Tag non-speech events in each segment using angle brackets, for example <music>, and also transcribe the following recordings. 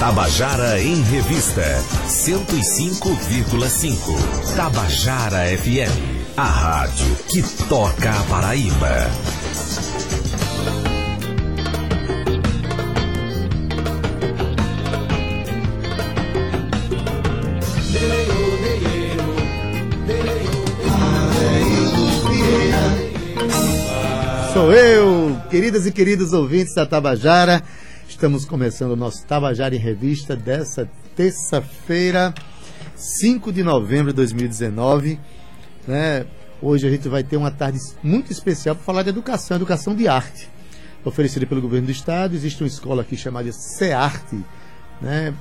Tabajara em Revista 105,5. Tabajara FM, a rádio que toca a Paraíba. Sou eu, queridas e queridos ouvintes da Tabajara. Estamos começando o nosso Tabajara em Revista dessa terça-feira, 5 de novembro de 2019. Né? Hoje a gente vai ter uma tarde muito especial para falar de educação, educação de arte. Oferecida pelo governo do estado, existe uma escola aqui chamada CEARTE, né?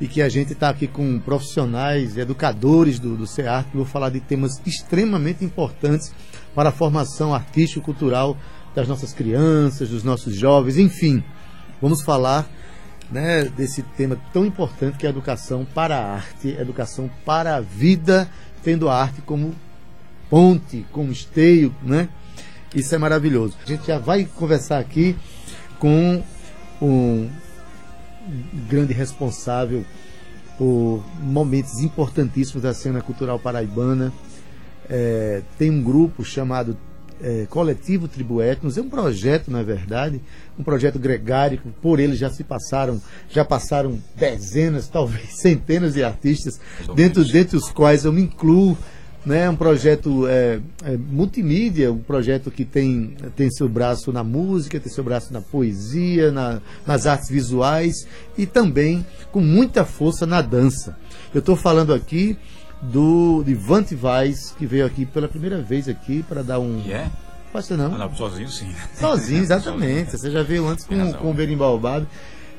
e que a gente está aqui com profissionais, educadores do, do CEARTE, vão falar de temas extremamente importantes para a formação artístico-cultural das nossas crianças, dos nossos jovens, enfim. Vamos falar né, desse tema tão importante que é a educação para a arte, educação para a vida, tendo a arte como ponte, como esteio, né? Isso é maravilhoso. A gente já vai conversar aqui com um grande responsável por momentos importantíssimos da cena cultural paraibana. É, tem um grupo chamado é, Coletivo Tribo Etnos, é um projeto, na verdade, um projeto gregário, por ele já se passaram, já passaram dezenas, <laughs> talvez centenas de artistas, dentro, dentre os quais eu me incluo, né, um projeto é, é, multimídia, um projeto que tem, tem seu braço na música, tem seu braço na poesia, na, nas artes visuais e também com muita força na dança. Eu estou falando aqui do de Vante Vaz, que veio aqui pela primeira vez aqui para dar um. E é? Pode ser não. Ah, não, sozinho sim. Sozinho, <laughs> exatamente. Você já veio antes com, com o Berimbau.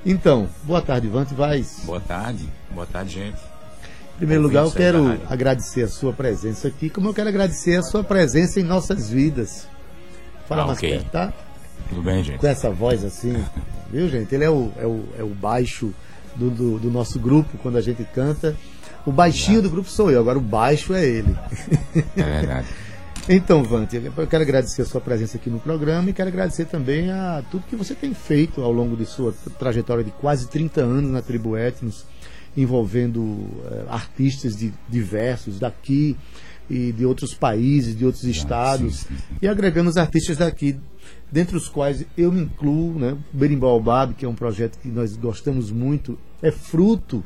Então, boa tarde, Vante Vaz. Boa tarde. Boa tarde, gente. Em primeiro lugar, eu quero agradecer a sua presença aqui, como eu quero agradecer a sua presença em nossas vidas. Fala Ah, mais ok. perto, tá? Tudo bem, gente? Com essa voz assim, <laughs> viu, gente? Ele é o, é o, é o baixo do, do, do nosso grupo quando a gente canta. O baixinho do grupo sou eu, agora o baixo é ele. É verdade. <laughs> Então, Vante, eu quero agradecer a sua presença aqui no programa e quero agradecer também a tudo que você tem feito ao longo de sua trajetória de quase 30 anos na Tribo Etnos, envolvendo eh, artistas de diversos daqui e de outros países, de outros estados, sim, sim, sim. e agregando os artistas daqui, dentre os quais eu me incluo, né? O Berimbau Albado, que é um projeto que nós gostamos muito, é fruto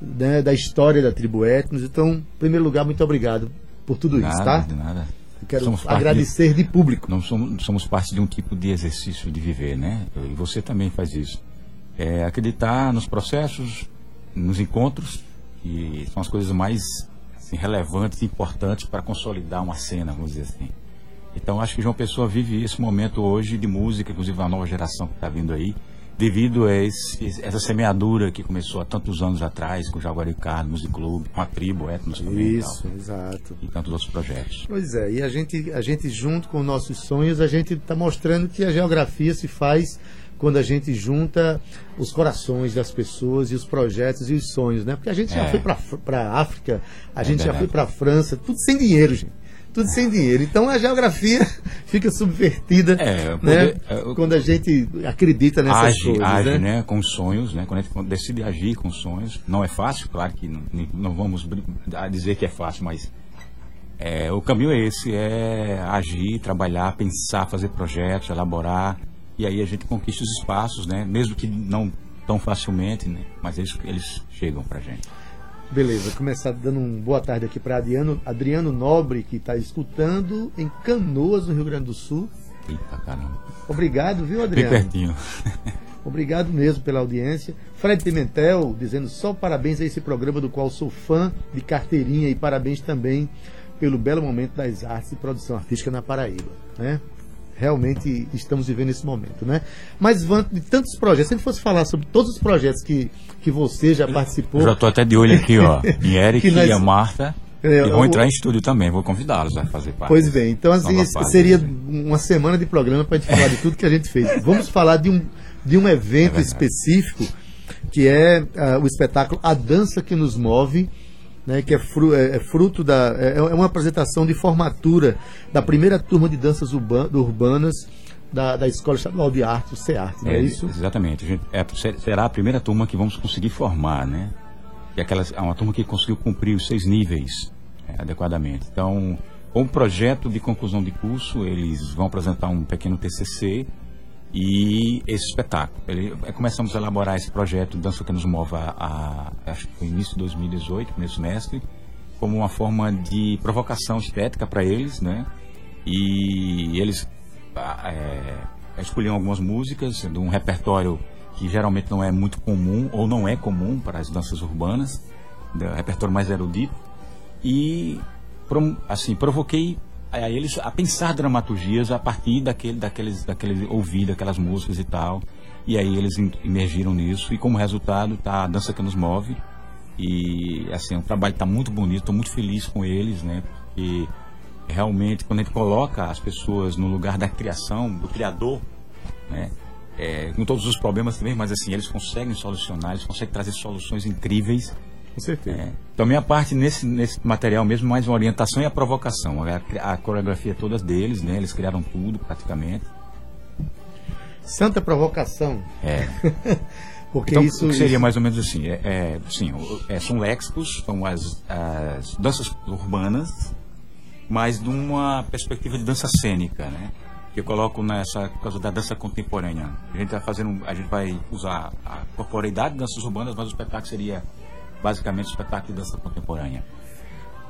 né, da história da Tribo Etnos. Então, em primeiro lugar, muito obrigado por tudo isso, Nada, tá? de nada. Eu quero Somos agradecer de público. Nós somos, somos parte de um tipo de exercício de viver, né? E você também faz isso. É acreditar nos processos, nos encontros, que são as coisas mais assim, relevantes e importantes para consolidar uma cena, vamos dizer assim. Então, acho que João Pessoa vive esse momento hoje de música, inclusive a nova geração que está vindo aí, devido a esse, essa semeadura que começou há tantos anos atrás com o Jaguaricá, Music Club, com a tribo, e tal, Isso, exato. e tantos outros projetos. Pois é, e a gente, a gente junto com nossos sonhos, a gente está mostrando que a geografia se faz quando a gente junta os corações das pessoas e os projetos e os sonhos, né? Porque a gente já É. foi para a África, a É gente já verdade. foi para a França, tudo sem dinheiro, gente. Tudo sem dinheiro. Então a geografia <laughs> fica subvertida É, né? poder- é, quando a gente acredita nessas age, coisas. age né? né? com os sonhos, né? Quando a gente decide agir com os sonhos, não é fácil, claro que não, não vamos dizer que é fácil, mas é, o caminho é esse, é agir, trabalhar, pensar, fazer projetos, elaborar, e aí a gente conquista os espaços, né? Mesmo que não tão facilmente, né? Mas eles, eles chegam pra gente. Beleza, começar dando uma boa tarde aqui para Adriano, Adriano Nobre, que está escutando em Canoas, no Rio Grande do Sul. Eita, caramba. Obrigado, viu, Bem Adriano? pertinho. <laughs> Obrigado mesmo pela audiência. Fred Pimentel dizendo só parabéns a esse programa do qual sou fã de carteirinha e parabéns também pelo belo momento das artes e produção artística na Paraíba, né? Realmente estamos vivendo esse momento, né? Mas de tantos projetos, se a gente fosse falar sobre todos os projetos que, que você já participou, Eu já tô até de olho aqui, ó. <laughs> Em Eric nós- e a Marta. É, e vão entrar em estúdio também, vou convidá-los a fazer parte. Pois bem, então assim, seria né? uma semana de programa para a gente falar de tudo que a gente fez. <laughs> Vamos falar de um, de um evento verdade. específico que é ah, o espetáculo A Dança que Nos Move, né, que é, fru- é- é fruto da. É, é uma apresentação de formatura da primeira turma de danças urba- urbanas da, da Escola Estadual de Arte, o CEARTE, não é, É, isso? Exatamente. Gente- é, ser- será a primeira turma que vamos conseguir formar, né? E aquelas, é uma turma que conseguiu cumprir os seis níveis é, adequadamente. Então, com o projeto de conclusão de curso, eles vão apresentar um pequeno TCC e esse espetáculo. Ele- é, começamos a elaborar esse projeto Dança que nos move a, acho que foi início de 2018, primeiro semestre, como uma forma de provocação estética para eles, né? E eles é, escolhiam algumas músicas de um repertório que geralmente não é muito comum ou não é comum para as danças urbanas, do repertório mais erudito e assim provoquei a eles a pensar dramaturgias a partir daquele daqueles daqueles ouvir daquelas músicas e tal. E aí eles imergiram nisso. E como resultado tá a dança que nos move. E assim o trabalho está muito bonito. Estou muito feliz com eles né? Porque realmente quando a gente coloca as pessoas no lugar da criação do criador né? É, com todos os problemas também mas assim eles conseguem solucionar eles conseguem trazer soluções incríveis Com certeza. é. Então, minha parte nesse, nesse material mesmo, mais uma orientação e a provocação. A, a coreografia é toda deles, né? Eles criaram tudo, praticamente. Santa provocação, É. <laughs> porque Então, isso, seria mais ou menos assim? É, é, sim, é, são léxicos, são as, as danças urbanas, mas de uma perspectiva de dança cênica, né? Que eu coloco nessa por causa da dança contemporânea. A gente vai fazendo, a gente vai usar a corporeidade de danças urbanas, mas o espetáculo seria basicamente espetáculo de dança contemporânea.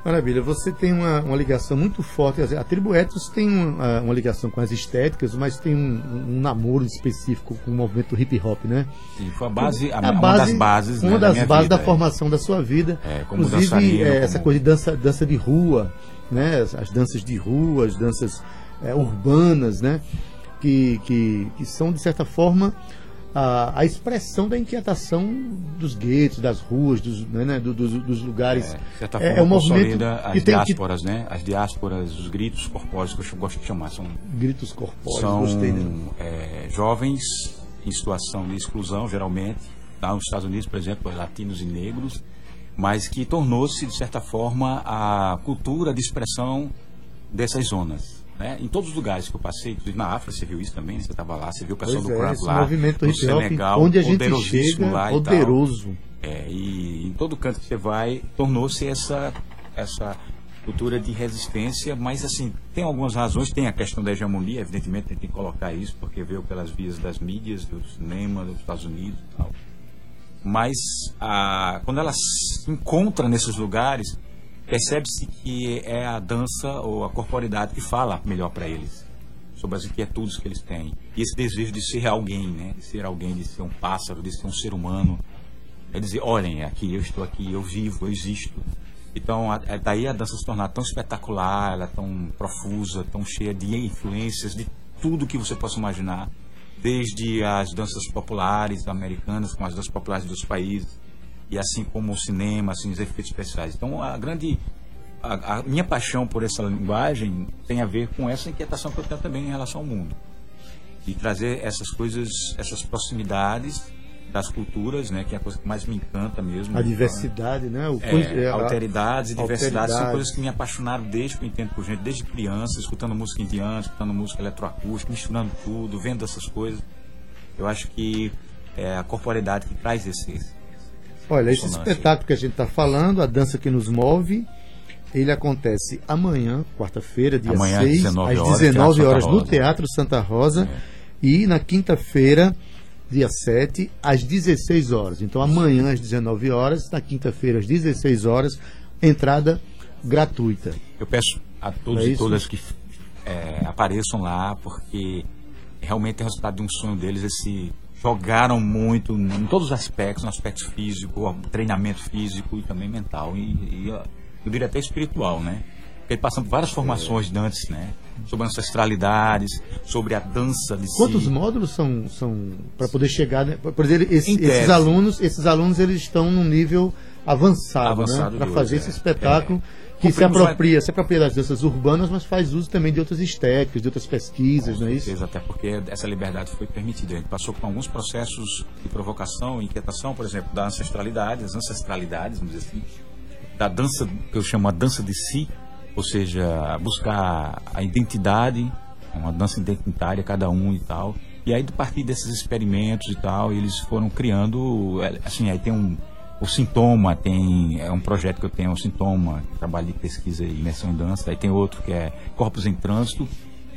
Maravilha, você tem uma, uma ligação muito forte. A tribo Ethos tem uma, uma ligação com as estéticas, mas tem um, um namoro específico com o movimento hip hop, né? E foi a base, a, A uma das bases, né, uma da das minha bases vida, da é. formação da sua vida. É, como Inclusive, é, essa como- coisa de dança, dança de rua, né? As, as danças de rua, as danças é, urbanas, né? Que, que, que são, de certa forma, a, a expressão da inquietação dos guetos, das ruas, dos, né, né, do- dos, dos lugares. É, certa É- forma, é um movimento as tem que- diásporas, né? As diásporas, os gritos corpóreos, que eu gosto de chamar, são, Gritos corpóreos, são gostei. Né? é, jovens em situação de exclusão, geralmente, lá nos Estados Unidos, por exemplo, latinos e negros, mas que tornou-se, de certa forma, a cultura de expressão dessas zonas. Né? Em todos os lugares que eu passei, inclusive na África, você viu isso também, você estava lá, você viu o pessoal Pois do é, esse lá, movimento no Senegal, onde a gente chega, lá e poderoso. É, e em todo canto que você vai, tornou-se essa, essa cultura de resistência, mas assim, tem algumas razões, tem a questão da hegemonia, evidentemente tem que colocar isso, porque veio pelas vias das mídias, do cinema, dos Estados Unidos e tal. Mas a, quando ela se encontra nesses lugares, percebe-se que é a dança ou a corporidade que fala melhor para eles sobre as inquietudes que eles têm. E esse desejo de ser alguém, né? De ser alguém, de ser um pássaro, de ser um ser humano. É dizer, olhem, aqui eu estou aqui, eu vivo, eu existo. Então, é daí a dança se tornar tão espetacular, ela é tão profusa, tão cheia de influências de tudo que você possa imaginar, desde as danças populares americanas, com as danças populares dos países, e assim como o cinema, assim, os efeitos especiais. Então, a grande a, a minha paixão por essa linguagem tem a ver com essa inquietação que eu tenho também em relação ao mundo. De trazer essas coisas, essas proximidades das culturas, né, que é a coisa que mais me encanta mesmo. A diversidade, né? O, É, é, alteridades e diversidades são coisas que me apaixonaram desde que eu entendo por gente, desde criança, escutando música indiana, escutando música eletroacústica, misturando tudo, vendo essas coisas. Eu acho que é a corporeidade que traz esse. Olha, esse espetáculo que a gente está falando, A Dança que Nos Move, ele acontece amanhã, quarta-feira, dia Amanhã, às 6, 19 às horas, 19 Teatro horas, no. Teatro Santa Rosa. E na quinta-feira, dia 7, às 16 horas. Então amanhã às 19 horas, na quinta-feira às 16 horas, entrada gratuita. Eu peço a todos É e todas que é, apareçam lá, porque realmente é resultado de um sonho deles. Esse jogaram muito em todos os aspectos, no aspecto físico, treinamento físico e também mental e, e, eu diria até espiritual, né? Porque passando por várias formações dantes, né? Sobre ancestralidades, sobre a dança de Quantos si. módulos são, são para poder chegar, né? Por exemplo, esse- esses alunos, esses alunos eles estão num nível avançado, Avançado né? para fazer hoje, esse é. espetáculo É. que se apropria, se apropria das danças urbanas, mas faz uso também de outras estéticas, de outras pesquisas, não é isso? certeza, até porque essa liberdade foi permitida. A gente passou por alguns processos de provocação e inquietação, por exemplo, da ancestralidade, as ancestralidades, vamos dizer assim, da dança, que eu chamo a dança de si, ou seja, buscar a identidade, uma dança identitária, cada um e tal. E aí, a partir desses experimentos e tal, eles foram criando, é, assim, aí tem um, o Sintoma, tem, é um projeto que eu tenho, o Sintoma, trabalho de pesquisa e imersão em dança, aí tem outro que é Corpos em Trânsito,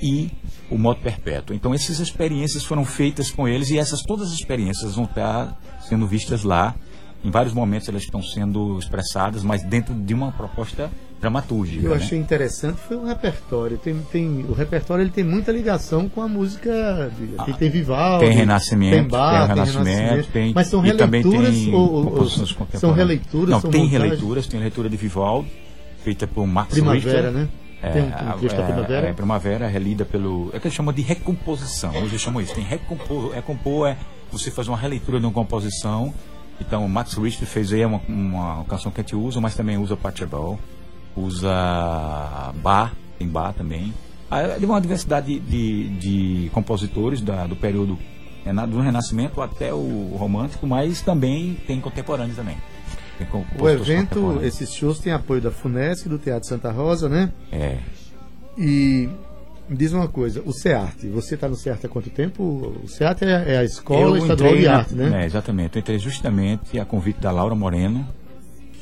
e o modo perpétuo. Então essas experiências foram feitas com eles e essas todas as experiências vão estar sendo vistas lá. Em vários momentos elas estão sendo expressadas, mas dentro de uma proposta dramatúrgica. Eu né? achei interessante foi o repertório. Tem, tem, o repertório ele tem muita ligação com a música. De, tem Vivaldi, tem Renascimento, tem, Bar, tem, Renascimento, tem, mas são releituras tem ou, ou, são releituras? Não, são tem montagens? releituras, tem leitura de Vivaldi feita por Max Primavera, Richter. né? É, Tem um, texto é, primavera? É, primavera relida pelo. É que eles chamam de recomposição. Hoje eles chamam isso. Tem recompor. Recompor é você fazer uma releitura de uma composição. Então, o Max Richter fez aí uma, uma canção que a gente usa, mas também usa Pachelbel, usa Bach, tem Bach também. Aí, De uma diversidade de, de, de compositores da, do período é, do Renascimento até o romântico, mas também tem contemporâneos também. Tem O evento, esses shows têm apoio da FUNESC, do Teatro Santa Rosa, né? É. E me diz uma coisa, o SEART, você está no SEART há quanto tempo? O SEART é, é a Escola Eu Estadual entrei de Arte, né? É, exatamente. Eu entrei justamente a convite da Laura Moreno,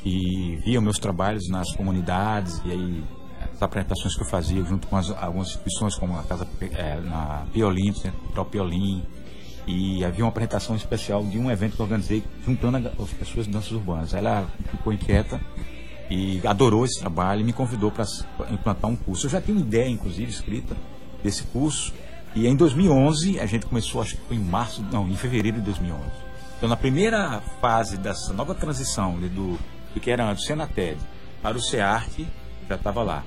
que via meus trabalhos nas comunidades e aí as apresentações que eu fazia junto com as- algumas instituições como a Casa é, na Piolim, o Centro Cultural Piolim, e havia uma apresentação especial de um evento que eu organizei juntando as pessoas de danças urbanas. Ela ficou inquieta e adorou esse trabalho e me convidou para implantar um curso. Eu já tinha uma ideia, inclusive, escrita desse curso. E em 2011, a gente começou, acho que foi em março, não, em fevereiro de 2011. Então, na primeira fase dessa nova transição né, do, do que era antes o Senated para o SEART, já estava lá.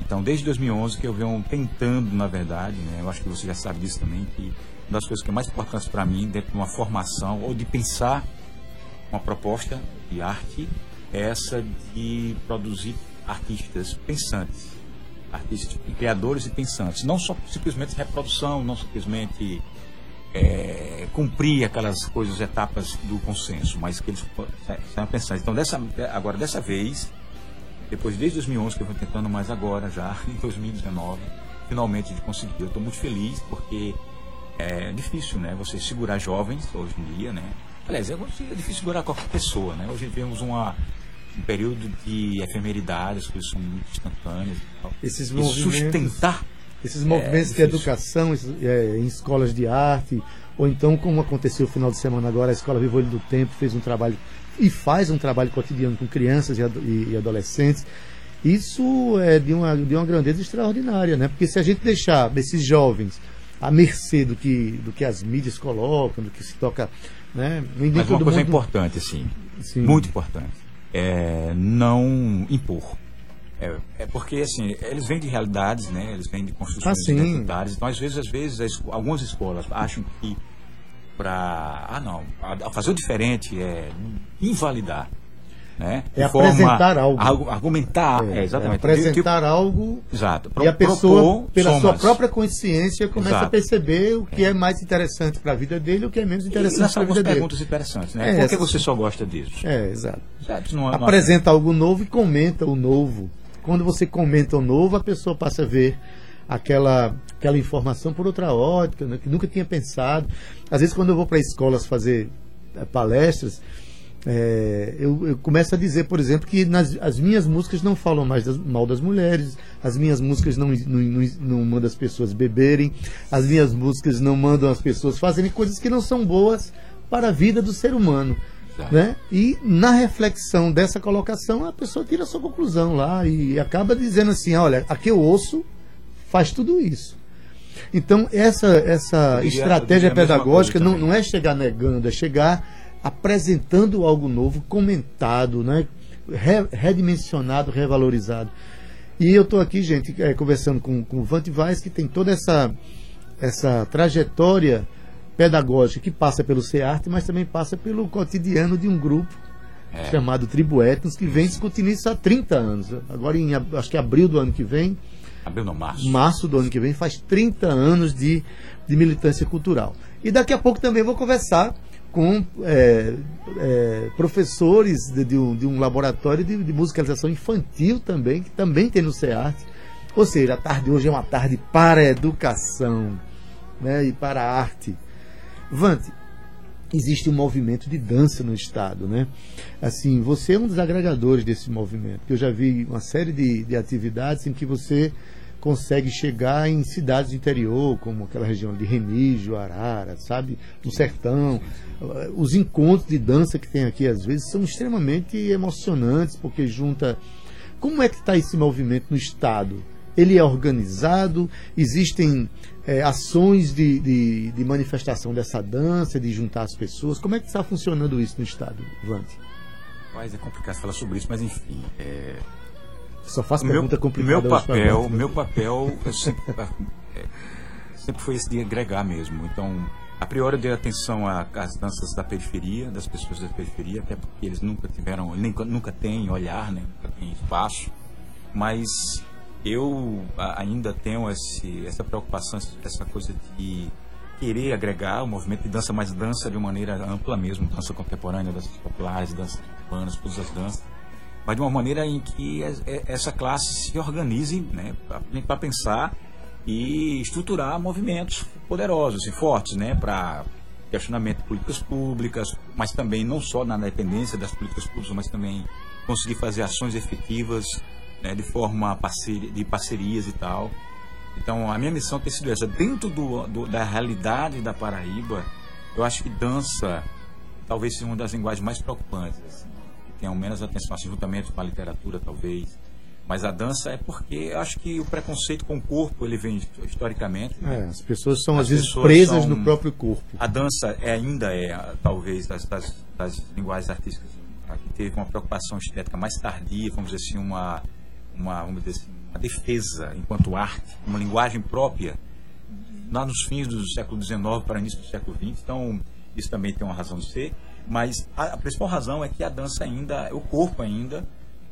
Então, desde 2011 que eu venho tentando, na verdade, né, eu acho que você já sabe disso também, que uma das coisas que é mais importantes para mim, dentro de uma formação, ou de pensar uma proposta de arte é essa de produzir artistas pensantes, artistas criadores e pensantes, não só simplesmente reprodução, não simplesmente é, cumprir aquelas coisas, etapas do consenso, mas que eles são pensantes. Então, dessa, agora dessa vez, depois desde 2011 que eu vou tentando, mas agora já <laughs> em 2019, finalmente de conseguir. Eu estou muito feliz porque é difícil, né? Você segurar jovens hoje em dia, né? Aliás, é é difícil segurar qualquer pessoa, né? Hoje vivemos uma, um período de efemeridade, as coisas são muito instantâneas e tal. Esses E movimentos- sustentar Esses movimentos de difícil. educação é, em escolas de arte, ou então, como aconteceu no final de semana agora, a Escola Vivo Olho do Tempo fez um trabalho e faz um trabalho cotidiano com crianças e, e- adolescentes. Isso é de uma, de uma grandeza extraordinária, né? Porque se a gente deixar esses jovens à mercê do que, do que as mídias colocam, do que se toca, né? Mas uma coisa mundo- importante, assim, Sim. muito importante, é não impor. É, é porque, assim, eles vêm de realidades, né? Eles vêm de construções Ah, identitárias. Então, às vezes, às vezes, algumas escolas acham que para... Ah, não, fazer o diferente é invalidar. Né? É forma- apresentar algo. argu- Argumentar, é, É, exatamente. apresentar algo Exato. e a Pro- pessoa, propor pela sua somas. própria consciência, começa Exato. a perceber o que é mais interessante para a vida dele e o que é menos interessante para a vida dele. perguntas interessantes, né? É, Por que você só gosta disso? É, exato. Certo? Não, é- não- Apresenta algo novo e comenta o novo. Quando você comenta o novo, a pessoa passa a ver aquela, aquela informação por outra ótica, né, que nunca tinha pensado. Às vezes, quando eu vou para escolas fazer eh, palestras, eh, eu, eu começo a dizer, por exemplo, que nas, as minhas músicas não falam mais das- mal das mulheres, as minhas músicas não, não, não, não mandam as pessoas beberem, as minhas músicas não mandam as pessoas fazerem coisas que não são boas para a vida do ser humano. Né? E na reflexão dessa colocação, a pessoa tira a sua conclusão lá e acaba dizendo assim: olha, aqui eu ouço, faz tudo isso. Então, essa, essa diria- estratégia pedagógica não, não é chegar negando, é chegar apresentando algo novo, comentado, né? Re- redimensionado, revalorizado. E eu estou aqui, gente, eh, conversando com, com o Vante Vaz, que tem toda essa, essa trajetória pedagógica que passa pelo CEARTE, mas também passa pelo cotidiano de um grupo É. chamado Tribo Etnos, que vem discutindo isso há 30 anos. Agora, em, acho que abril do ano que vem, Abriu no março. março do ano que vem, faz 30 anos de, de militância cultural. E daqui a pouco também vou conversar com é, é, professores de, de um, de um laboratório de, de musicalização infantil também, que também tem no SEART, Ou seja, a tarde hoje é uma tarde para a educação né, e para a arte. Vante, existe um movimento de dança no Estado, né? Assim, você é um dos agregadores desse movimento. Eu já vi uma série de, de atividades em que você consegue chegar em cidades do interior, como aquela região de Remígio, Arara, sabe? No sertão. Os encontros de dança que tem aqui, às vezes, são extremamente emocionantes, porque junta. Como é que está esse movimento no Estado? Ele é organizado? Existem é, ações de, de, de, manifestação dessa dança, de juntar as pessoas? Como é que está funcionando isso no Estado, Vante? Mas é complicado falar sobre isso, mas enfim. É... Só faço pergunta meu, complicada. Meu papel, meu papel sempre, é, sempre foi esse de agregar mesmo. Então, a priori eu dei atenção às danças da periferia, das pessoas da periferia, até porque eles nunca tiveram, nunca, nunca têm olhar, né? nunca têm espaço. Mas eu ainda tenho esse, essa preocupação, essa coisa de querer agregar o movimento de dança, mas dança de maneira ampla mesmo, dança contemporânea, danças populares, danças urbanas, todas as danças, mas de uma maneira em que essa classe se organize né, para pensar e estruturar movimentos poderosos e fortes né, para questionamento de políticas públicas, mas também não só na dependência das políticas públicas, mas também conseguir fazer ações efetivas né, de forma parceria, de parcerias e tal. Então, a minha missão tem sido essa. Dentro do, do, da realidade da Paraíba, eu acho que dança talvez seja uma das linguagens mais preocupantes. Assim, tenham menos atenção, assim, juntamente com a literatura, talvez. Mas a dança é porque eu acho que o preconceito com o corpo ele vem historicamente. Né? É, as pessoas são as às vezes presas são, no próprio corpo. A dança é, ainda é, talvez, das, das, das linguagens artísticas que teve uma preocupação estética mais tardia, vamos dizer assim, uma uma, dizer assim, uma defesa enquanto arte, uma linguagem própria, lá nos fins do século XIX para início do século XX. Então, isso também tem uma razão de ser. Mas a, a principal razão é que a dança ainda, o corpo ainda,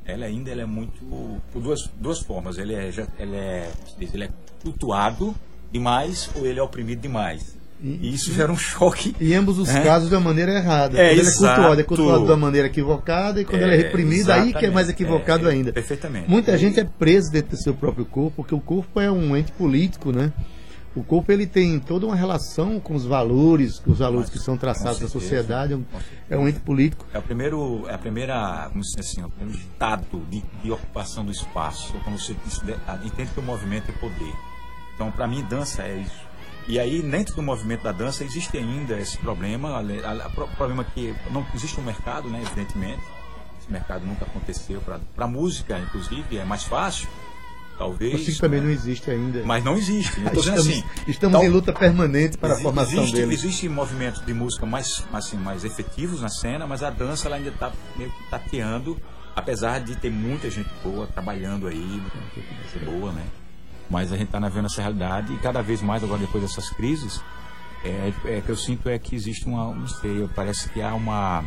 ela ainda ela é muito por duas, duas formas. Ele é, ele é, ele é cultuado demais ou ele é oprimido demais. E isso gera um choque. Em ambos os é. casos, da maneira errada. É, quando ele é cultuado, é cultuado da maneira equivocada, e quando é, ele é reprimido, aí que é mais equivocado é, ainda. Perfeitamente. Muita e... gente é presa dentro do seu próprio corpo, porque o corpo é um ente político, né? O corpo ele tem toda uma relação com os valores, com os valores Mas, que são traçados na sociedade, é um ente político. É o primeiro, é a primeira, como se assim, o primeiro estado de, de ocupação do espaço, quando você entende que o movimento é poder. Então, para mim, dança é isso e aí, dentro do movimento da dança, existe ainda esse problema, o problema que não existe um mercado, né, evidentemente. Esse mercado nunca aconteceu para música, inclusive, é mais fácil. Talvez. Assim também né? não existe ainda. Mas não existe. estamos, assim, estamos tal, em luta permanente para existe, a formação existe, dele. Existem movimentos de música mais, assim, mais efetivos na cena, mas a dança ela ainda está meio que tateando, apesar de ter muita gente boa trabalhando aí, boa, né? Mas a gente está vendo essa realidade e cada vez mais agora depois dessas crises, é, é, que eu sinto é que existe uma, não sei, parece que há uma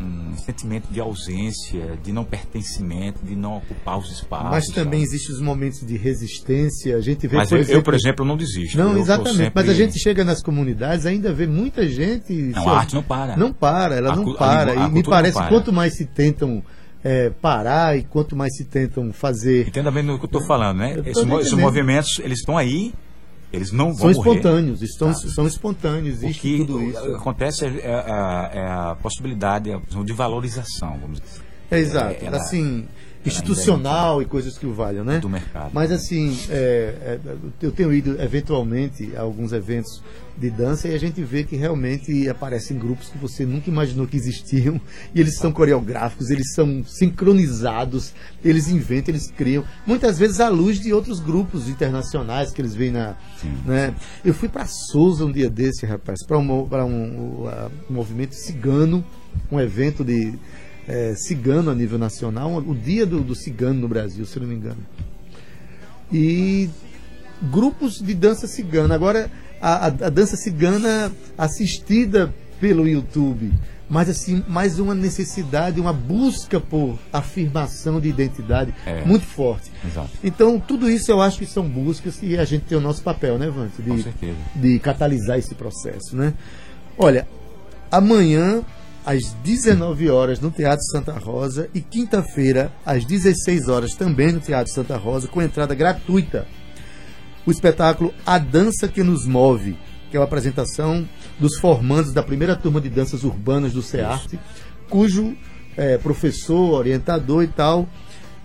um sentimento de ausência, de não pertencimento, de não ocupar os espaços. Mas também existem os momentos de resistência. A gente vê. Mas por eu, exemplo, eu, por exemplo, não desisto. Não, eu, exatamente. Sempre... Mas a gente chega nas comunidades, ainda vê muita gente. Não, a arte não para. Não para, ela a, não para. A, a, e me parece quanto mais se tentam é, parar e quanto mais se tentam fazer. Entenda bem no que eu estou falando, né? Esses, esses, movimentos, eles estão aí, eles não são vão espontâneos, estão, tá. são espontâneos. O que acontece é, é, a, é a possibilidade de valorização, vamos dizer. É, exato. Ela, assim, institucional e coisas que o valham, né? Do mercado. Mas assim, é, é, eu tenho ido eventualmente a alguns eventos de dança e a gente vê que realmente aparecem grupos que você nunca imaginou que existiam e eles são coreográficos, eles são sincronizados, eles inventam, eles criam, muitas vezes à luz de outros grupos internacionais que eles veem na, Sim. né? Eu fui para Souza um dia desse, rapaz, para um, um, um, um movimento cigano, um evento de é, cigano a nível nacional, o dia do, do cigano no Brasil, se não me engano. E grupos de dança cigana. Agora, a, a, a, dança cigana assistida pelo YouTube, mas assim, mais uma necessidade, uma busca por afirmação de identidade é, muito forte. Exato. Então, tudo isso eu acho que são buscas e a gente tem o nosso papel, né, Vante? De, Com certeza. de catalisar esse processo, né? Olha, amanhã às 19 horas no Teatro Santa Rosa e quinta-feira às 16 horas também no Teatro Santa Rosa com entrada gratuita. O espetáculo A Dança que nos Move, que é uma apresentação dos formandos da primeira turma de danças urbanas do CEARTE, cujo é, professor, orientador e tal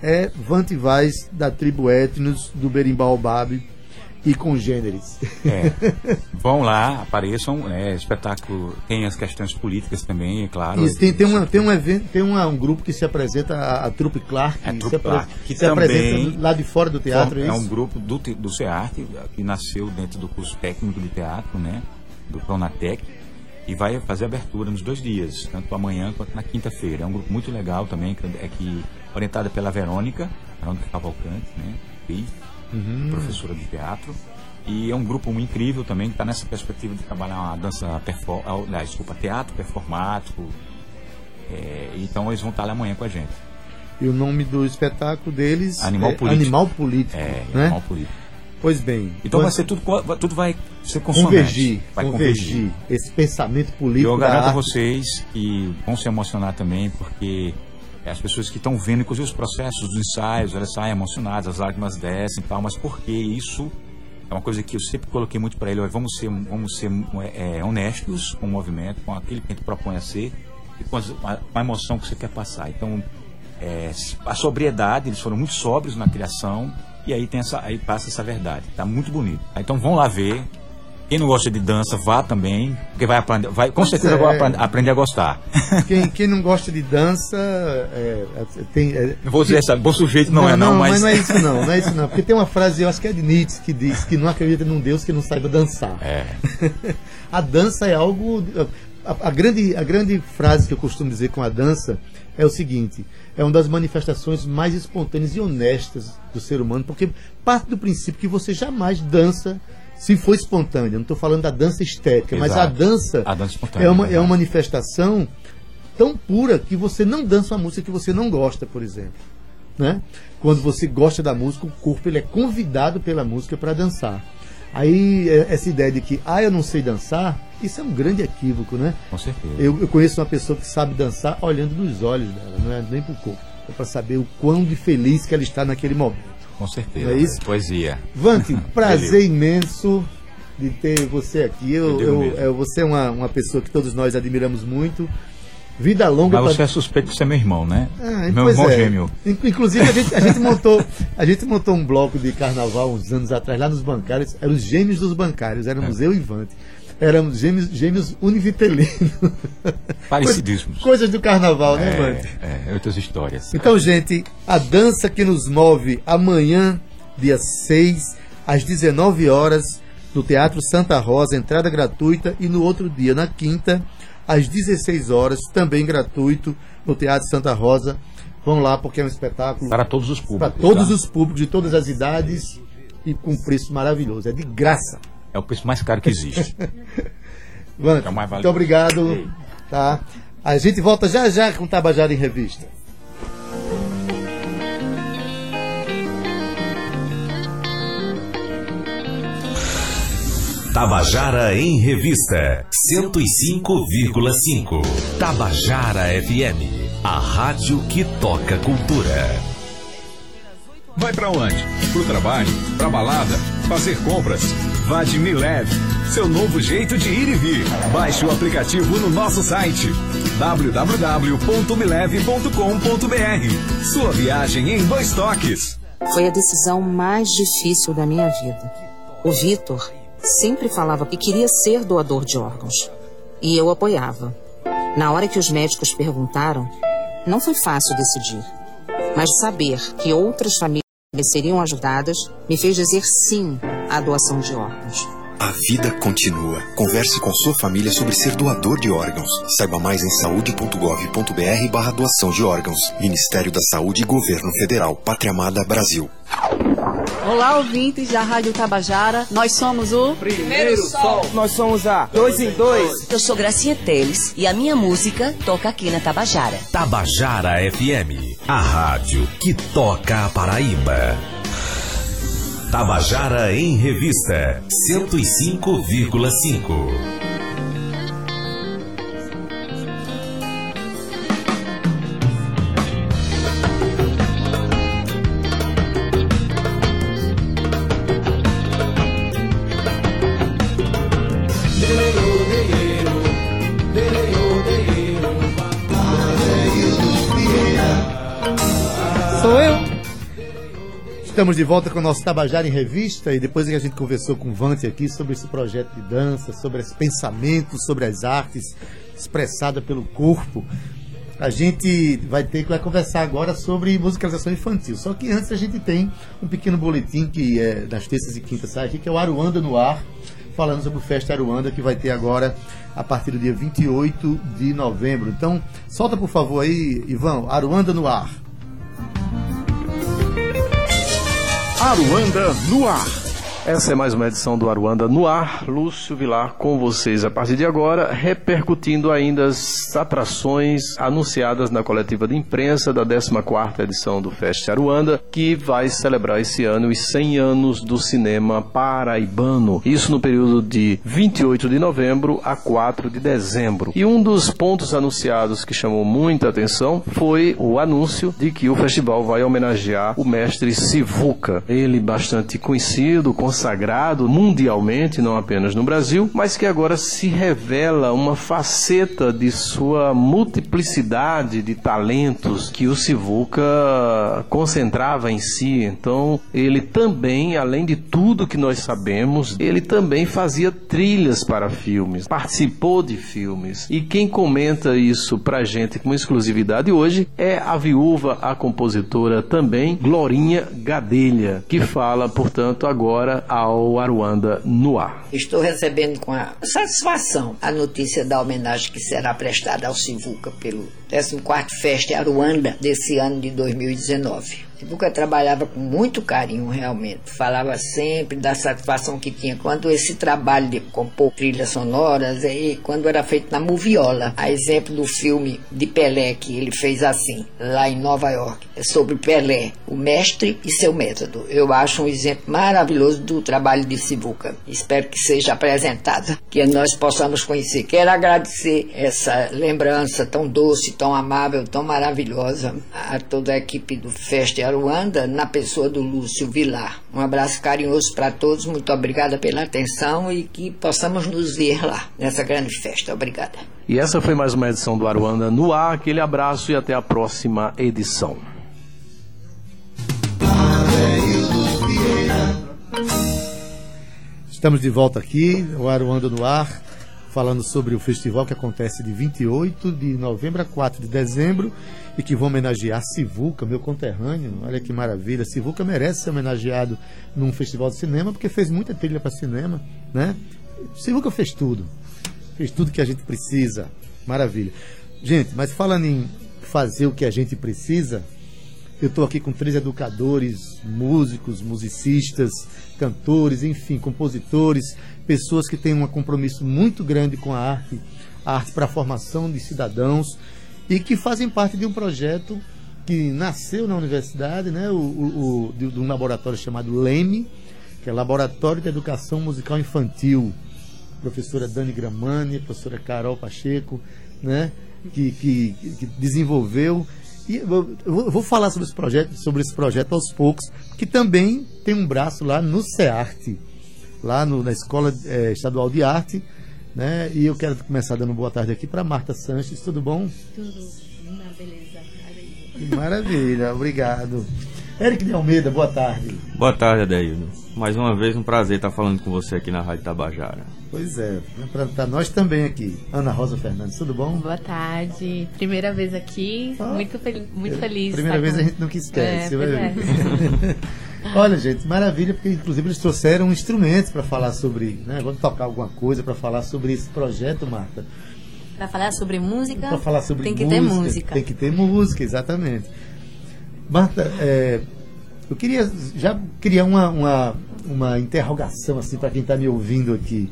é Vante Vaz da tribo Etnos do Berimbau Babi e congêneres. É. Vão lá, apareçam, é, espetáculo tem as questões políticas também, é claro. Isso, tem, tem, uma, tem um evento, tem uma, um grupo que se apresenta, a, a Trupe Clark, É, que Trupe se, Clark, que se também apresenta lá de fora do teatro, é é isso? um grupo do, do CEART, que nasceu dentro do curso técnico de teatro, né? Do Pronatec, e vai fazer abertura nos dois dias, tanto amanhã quanto na quinta-feira. É um grupo muito legal também, que é que orientada pela Verônica, Verônica Cavalcante, né? atriz, Uhum. professora de teatro. E é um grupo incrível também, que está nessa perspectiva de trabalhar uma dança, perfor ah, aliás, desculpa, teatro performático. É, então eles vão estar lá amanhã com a gente. E o nome do espetáculo deles Animal é Político. Animal Político. É, né? animal político. Pois bem. Então vai ser tudo, tudo vai ser convergir, Vai convergir esse pensamento político. eu garanto a vocês que vão se emocionar também, porque as pessoas que estão vendo, inclusive os processos dos ensaios, elas saem emocionadas, as lágrimas descem e tal, mas porque isso é uma coisa que eu sempre coloquei muito para ele, olha, vamos ser, vamos ser é, é, honestos com o movimento, com aquilo que a gente propõe a ser e com, as- com a emoção que você quer passar. Então, é, a sobriedade, eles foram muito sóbrios na criação e aí tem essa, aí passa essa verdade. Tá muito bonito. Então vão lá ver. Quem não gosta de dança, vá também, porque vai aprender, vai, com Pois certeza é. vai aprender, aprender a gostar. <laughs> Quem, quem não gosta de dança é, é, tem. é- Não vou dizer essa, bom sujeito não, é não, mas... não é isso não, não é isso não. Porque tem uma frase, eu acho que é de Nietzsche, que diz que não acredita num Deus que não saiba dançar. É, <laughs> a dança é algo. A, a grande, a grande frase que eu costumo dizer com a dança é o seguinte: é uma das manifestações mais espontâneas e honestas do ser humano, porque parte do princípio que você jamais dança se for espontânea. Não estou falando da dança estética, mas a Exato. dança, A dança é, uma, é uma manifestação tão pura que você não dança uma música que você não gosta, por exemplo. Né? Quando você gosta da música, o corpo ele é convidado pela música para dançar. Aí é- essa ideia de que ah, eu não sei dançar, isso é um grande equívoco, né? com certeza. Eu, eu conheço uma pessoa que sabe dançar olhando nos olhos dela, não é nem pro corpo. É para saber o quão de feliz que ela está naquele momento. Com certeza. Não é isso? Poesia. Vante, <laughs> prazer imenso de ter você aqui. Eu, Eu eu- é, você é uma, uma pessoa que todos nós admiramos muito. Vida longa Mas pra- você é suspeito de ser meu irmão, né? Ah, meu pois irmão é. gêmeo. In- Inclusive, a gente, a, gente montou, a gente montou um bloco de carnaval uns anos atrás, lá nos bancários. Eram os gêmeos dos bancários, éramos É. eu e Vante. Éramos gêmeos, gêmeos univitelinos. Parecidíssimos. Coisas do carnaval, né, Vante? É, é, outras histórias. Então, gente, a dança que nos move amanhã, dia 6, às 19 horas, no Teatro Santa Rosa, entrada gratuita, e no outro dia, na quinta, às 16 horas, também gratuito, no Teatro Santa Rosa. Vão lá, porque é um espetáculo Para todos os para públicos. todos tá? os públicos, de todas as idades, e com preço maravilhoso. É de graça. É o preço mais caro que existe. <laughs> Vante, É muito obrigado. Tá? A gente volta já já com Tabajara em Revista. Tabajara em Revista 105,5. Tabajara FM, a rádio que toca cultura. Vai pra onde? Pro trabalho? Pra balada? Fazer compras? Vá de Me Leve, seu novo jeito de ir e vir. Baixe o aplicativo no nosso site www.mileve.com.br. Sua viagem em dois toques. Foi a decisão mais difícil da minha vida. O Vitor sempre falava que queria ser doador de órgãos. E eu apoiava. Na hora que os médicos perguntaram, não foi fácil decidir. Mas saber que outras famílias seriam ajudadas me fez dizer sim à doação de órgãos. A vida continua. Converse com sua família sobre ser doador de órgãos. Saiba mais em saúde.gov.br barra doação de órgãos. Ministério da Saúde e Governo Federal. Pátria Amada Brasil. Olá, ouvintes da Rádio Tabajara. Nós somos o Nós somos a Dois em Dois. Eu sou Gracinha Teles e a minha música toca aqui na Tabajara. Tabajara FM, a rádio que toca a Paraíba. Tabajara em Revista 105,5. Estamos de volta com o nosso Tabajara em Revista e depois que a gente conversou com o Vante aqui sobre esse projeto de dança, sobre esse pensamento, sobre as artes expressada pelo corpo, a gente vai ter que vai conversar agora sobre musicalização infantil. Só que antes a gente tem um pequeno boletim que é das terças e quintas sai aqui, que é o Aruanda no ar, falando sobre o Festa Aruanda que vai ter agora a partir do dia 28 de novembro. Então, solta por favor aí, Ivan, Aruanda no ar. Aruanda no ar. Essa é mais uma edição do Aruanda no ar. Lúcio Vilar com vocês a partir de agora, repercutindo ainda as atrações anunciadas na coletiva de imprensa da 14ª edição do Fest Aruanda, que vai celebrar esse ano os 100 anos do cinema paraibano. Isso no período de 28 de novembro a 4 de dezembro. E um dos pontos anunciados que chamou muita atenção foi o anúncio de que o festival vai homenagear o mestre Sivuca. Ele bastante conhecido, consagrado mundialmente, não apenas no Brasil, mas que agora se revela uma faceta de sua multiplicidade de talentos que o Sivuca concentrava em si. Então, ele também, além de tudo que nós sabemos, ele também fazia trilhas para filmes, participou de filmes. E quem comenta isso pra gente com exclusividade hoje é a viúva, a compositora também, Glorinha Gadelha, que fala, portanto, agora ao Aruanda no ar. Estou recebendo com a satisfação a notícia da homenagem que será prestada ao Sivuca pelo 14º Festa Aruanda desse ano de 2019. Sivuca trabalhava com muito carinho, realmente. Falava sempre da satisfação que tinha quando esse trabalho de compor trilhas sonoras, e quando era feito na moviola. A exemplo do filme de Pelé, que ele fez assim, lá em Nova York, sobre Pelé, o mestre e seu método. Eu acho um exemplo maravilhoso do trabalho de Sivuca. Espero que seja apresentado, que nós possamos conhecer. Quero agradecer essa lembrança tão doce, tão amável, tão maravilhosa a toda a equipe do Festa Aruanda, na pessoa do Lúcio Vilar. Um abraço carinhoso para todos, muito obrigada pela atenção e que possamos nos ver lá, nessa grande festa. Obrigada. E essa foi mais uma edição do Aruanda no ar. Aquele abraço e até a próxima edição. Estamos de volta aqui, o Aruanda no ar, falando sobre o festival que acontece de 28 de novembro a 4 de dezembro e que vão homenagear Sivuca, meu conterrâneo. Olha que maravilha. Sivuca merece ser homenageado num festival de cinema porque fez muita trilha para cinema, né? Sivuca fez tudo. Fez tudo que a gente precisa. Maravilha. Gente, mas falando em fazer o que a gente precisa, eu estou aqui com três educadores, músicos, musicistas, cantores, enfim, compositores, pessoas que têm um compromisso muito grande com a arte, a arte para a formação de cidadãos e que fazem parte de um projeto que nasceu na universidade, né, o, o, o de, de um laboratório chamado LEME, que é Laboratório de Educação Musical Infantil. Professora Dani Gramani, professora Carol Pacheco, né, que, que, que desenvolveu e eu vou, falar sobre esse projeto, sobre esse projeto aos poucos, que também tem um braço lá no CEARTE, lá no, na Escola é, Estadual de Arte, né? E eu quero começar dando boa tarde aqui para Marta Sanches, tudo bom? Tudo, na beleza. Maravilha, obrigado. Eric de Almeida, boa tarde. Boa tarde, Adeildo. Mais uma vez, um prazer estar falando com você aqui na Rádio Tabajara. Pois é, para nós também aqui. Ana Rosa Fernandes, tudo bom? Boa tarde. Primeira vez aqui, ah, muito, fel muito feliz. Primeira vez com... a gente nunca esquece, é, vai ver. É. <laughs> Olha, gente, maravilha, porque inclusive eles trouxeram instrumentos para falar sobre, né? Vamos tocar alguma coisa para falar sobre esse projeto, Marta. Para falar sobre música, para falar sobre tem que música, ter música. Tem que ter música, exatamente. Marta, é, eu queria já criar uma, uma, uma interrogação assim para quem está me ouvindo aqui.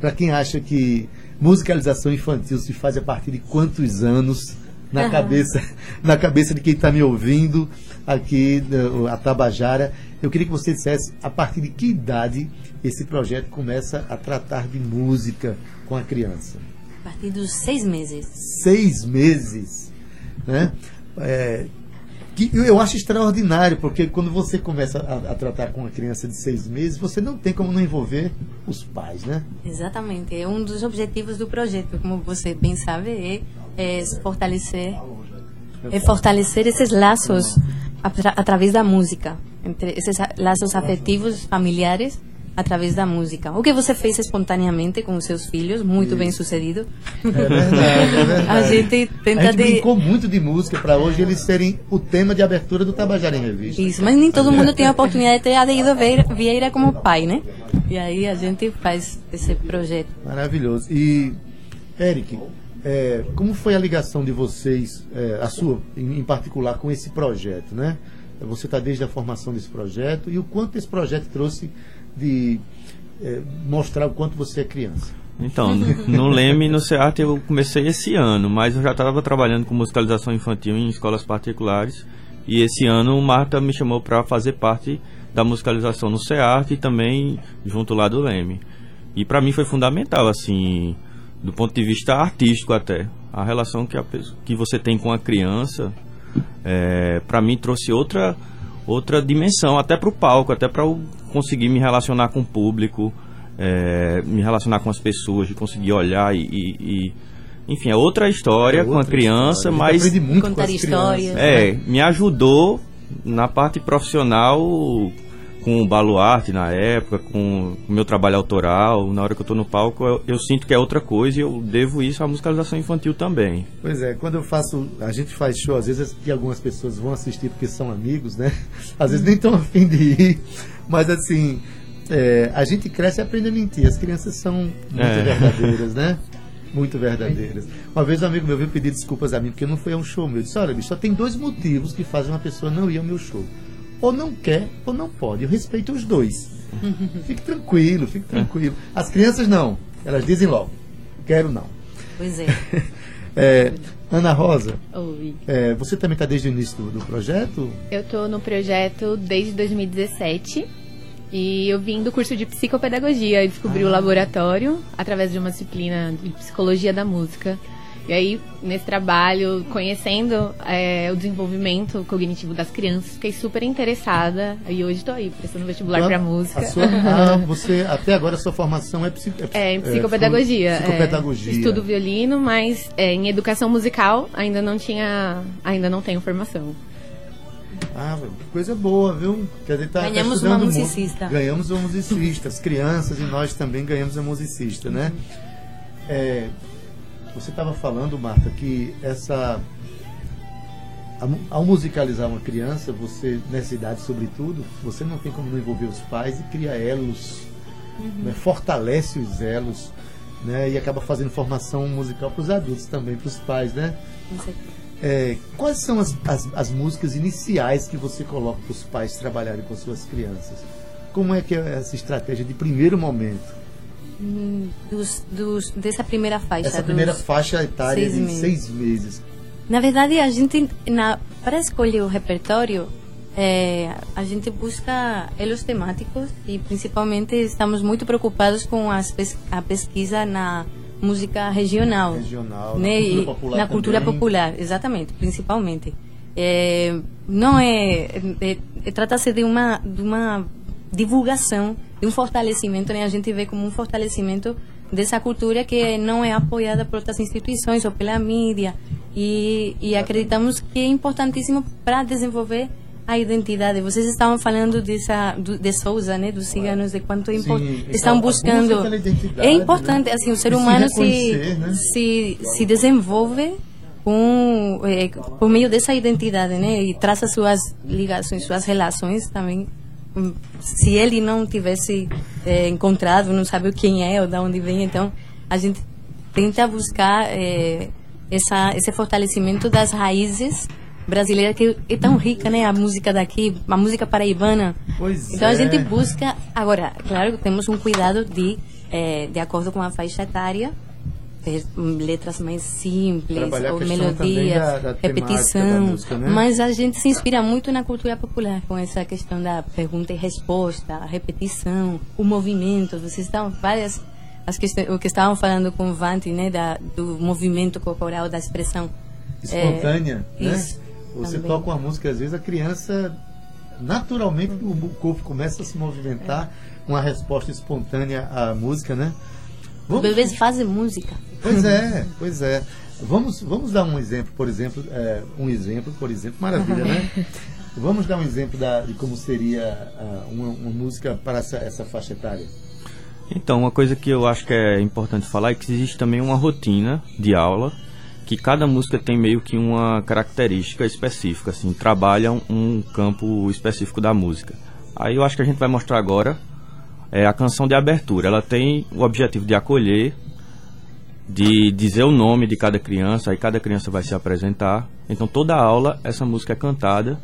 Para quem acha que musicalização infantil se faz a partir de quantos anos na uhum. cabeça <laughs> na cabeça de quem está me ouvindo aqui a Tabajara? Eu queria que você dissesse a partir de que idade esse projeto começa a tratar de música com a criança? A partir dos seis meses. Seis meses né? É, que eu acho extraordinário, porque quando você começa a, a, tratar com uma criança de seis meses, você não tem como não envolver os pais, né? Exatamente. É um dos objetivos do projeto, como você bem sabe, é, é fortalecer, é fortalecer esses laços atra, através da música. entre esses laços afetivos familiares através da música. O que você fez espontaneamente com os seus filhos, muito Isso. bem sucedido. É verdade, é <laughs> verdade. A gente tenta A gente de... brincou muito de música para hoje eles serem o tema de abertura do Tabajara em Revista. Isso, mas nem todo mundo tem a oportunidade de ter ver Vieira como pai, né? E aí a gente faz esse projeto. Maravilhoso. E, Eric, é, como foi a ligação de vocês, é, a sua em, em particular, com esse projeto, né? Você está desde a formação desse projeto e o quanto esse projeto trouxe de é, mostrar o quanto você é criança. Então, no Leme e no SEART eu comecei esse ano, mas eu já estava trabalhando com musicalização infantil em escolas particulares. E esse ano Marta me chamou para fazer parte da musicalização no SEART e também junto lá do Leme. E para mim foi fundamental, assim, do ponto de vista artístico até. A relação que, a, que você tem com a criança, é, para mim trouxe outra, outra dimensão, até para o palco, até para eu conseguir me relacionar com o público, é, me relacionar com as pessoas, de conseguir olhar e, e- e- enfim, é outra história É com a outra criança, história. A gente mas aprende muito Contar com as histórias. crianças, né? é, me ajudou na parte profissional com o baluarte na época, com o meu trabalho autoral. Na hora que eu tô no palco, eu, eu sinto que é outra coisa e eu devo isso à musicalização infantil também. Pois é, quando eu faço, a gente faz show, às vezes que algumas pessoas vão assistir porque são amigos, né? <laughs> Às vezes nem tão afim de ir, mas assim, é, a gente cresce e aprende a mentir. As crianças são muito É. verdadeiras, né? <laughs> Muito verdadeiras. Uma vez um amigo meu veio pedir desculpas a mim porque não foi a um show meu. Eu disse, olha, bicho, só tem dois motivos que fazem uma pessoa não ir ao meu show. Ou não quer, ou não pode. Eu respeito os dois. <laughs> Fique tranquilo, fique tranquilo. As crianças não. Elas dizem logo, quero não. Pois é. <laughs> É, Ana Rosa, Oi. é, você também está desde o início do, do projeto? Eu tô no projeto desde 2017 e eu vim do curso de psicopedagogia e descobri Ah. o laboratório através de uma disciplina de psicologia da música. E aí, nesse trabalho, conhecendo é, o desenvolvimento cognitivo das crianças, fiquei super interessada. E hoje estou aí, prestando vestibular para música. A sua, <laughs> ah, você, até agora a sua formação é, psi, É, em psicopedagogia. é. psicopedagogia. estudo violino, mas é, em educação musical ainda não tinha, ainda não tenho formação. Ah, que coisa boa, viu? Quer dizer, tá, tá Ganhamos estudando uma mu- musicista. Ganhamos uma musicista. As crianças e nós também ganhamos uma musicista, né? É, você estava falando, Marta, que essa. Ao musicalizar uma criança, você, nessa idade sobretudo, você não tem como não envolver os pais e cria elos, né? fortalece os elos, né? E acaba fazendo formação musical para os adultos também, para os pais, né? É, quais são as, as, as músicas iniciais que você coloca para os pais trabalharem com suas crianças? Como é que é essa estratégia de primeiro momento? Dos, dos, dessa primeira faixa. Essa primeira faixa etária seis de meses. seis meses. Na verdade, a gente, para escolher o repertório, é, a gente busca elos temáticos e principalmente estamos muito preocupados com pes- a pesquisa na música regional. Regional, né? na cultura popular na cultura popular, exatamente, principalmente. É, não é, é- é- trata-se de uma de uma divulgação, de um fortalecimento, né? A gente vê como um fortalecimento dessa cultura que não é apoiada por outras instituições ou pela mídia e, e acreditamos que é importantíssimo para desenvolver a identidade. Vocês estavam falando dessa do, de Souza, né, dos ciganos, de quanto é impor- Sim, estão buscando. É importante, né? assim, o ser E se humano se reconhecer, né? se, se desenvolve com, eh, por meio dessa identidade, né? E traça suas ligações, suas relações também. Se ele não tivesse eh, encontrado, não sabe quem é ou de onde vem, então a gente tenta buscar eh, essa, esse fortalecimento das raízes brasileiras que é tão rica, né? A música daqui, a música paraibana. Pois então a é. gente busca agora, claro, temos um cuidado de eh, de acordo com a faixa etária letras mais simples ou melodias, da- da repetição, da música, né? mas a gente se inspira muito na cultura popular com essa questão da pergunta e resposta, a repetição, o movimento. Vocês estão várias as questões, o que estavam falando com o Vante, né, da, do movimento corporal, da expressão Espontânea, É, né? isso, Você também. toca uma música, às vezes a criança, naturalmente, o corpo começa a se movimentar, uma resposta espontânea à música, né? Os bebês fazem música. Pois é, pois é. Vamos, vamos dar um exemplo, por exemplo, é, um exemplo, por exemplo, maravilha, né? <laughs> Vamos dar um exemplo da, de como seria uh, uma, uma, música para essa, essa faixa etária. Então, uma coisa que eu acho que é importante falar é que existe também uma rotina de aula que cada música tem meio que uma característica específica, assim, trabalha um, um campo específico da música. Aí eu acho que a gente vai mostrar agora é, a canção de abertura. Ela tem o objetivo de acolher, de dizer o nome de cada criança, aí cada criança vai se apresentar. Então toda aula essa música é cantada